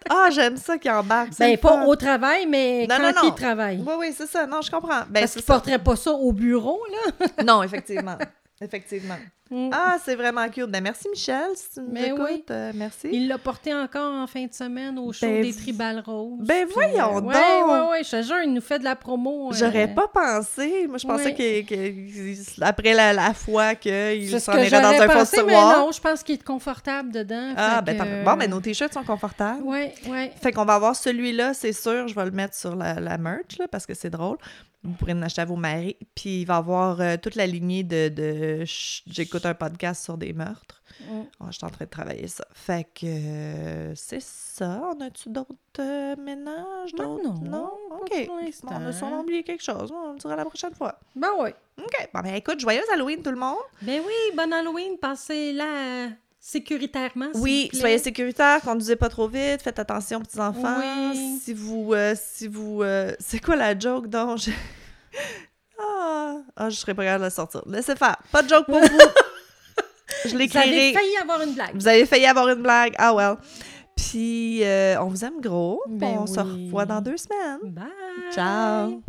Ah, j'aime ça qu'il embarque. ben, pas fun. au travail, mais Non, quand non, non. il travaille. Oui, oui, c'est ça. Non, je comprends. Ben, Parce qu'il porterait pas ça au bureau, là. Non, effectivement. Effectivement. Mm. Ah, c'est vraiment cute. Ben, merci, Michel, si tu nous Ben écoutes. oui. euh, merci. Il l'a porté encore en fin de semaine au show Ben, des Tribal Roses. ben, Puis, voyons euh, donc! Ouais, ouais, ouais, je te jure, il nous fait de la promo. euh, J'aurais pas pensé. Moi, je pensais Ouais. que, après la, la fois qu'il s'en irait dans un pensé, mais non, je pense qu'il est confortable dedans. Ah, ben, que-. Bon, ben, nos t-shirts sont confortables. Ouais, ouais. Fait qu'on va avoir celui-là, c'est sûr. Je vais le mettre sur la, la merch, là, parce que c'est drôle. Vous pourrez en acheter à vos maris. Puis il va avoir euh, toute la lignée de, de J'écoute un podcast sur des meurtres. Mm. Oh, je suis en train de travailler ça. Fait que euh, c'est ça. On a-tu d'autres euh, ménages? D'autres? non, pas OK. l'instant. on a sûrement oublié quelque chose. On le dira la prochaine fois. Ben oui. OK. Bon, ben écoute, joyeuse Halloween tout le monde. Ben oui, bon Halloween, passez-la sécuritairement. Oui, vous plaît. soyez sécuritaires, conduisez pas trop vite, faites attention aux petits-enfants. Oui. Si vous... euh, si vous euh, c'est quoi la joke donc? Je... <laughs> Ah, ah, je serais pas capable de la sortir. Laissez faire. Pas de joke pour <laughs> vous. je Vous avez l'écrirai. failli avoir une blague. Vous avez failli avoir une blague. Ah well. Puis, euh, on vous aime gros. Ben on se revoit dans deux semaines. Bye. Ciao.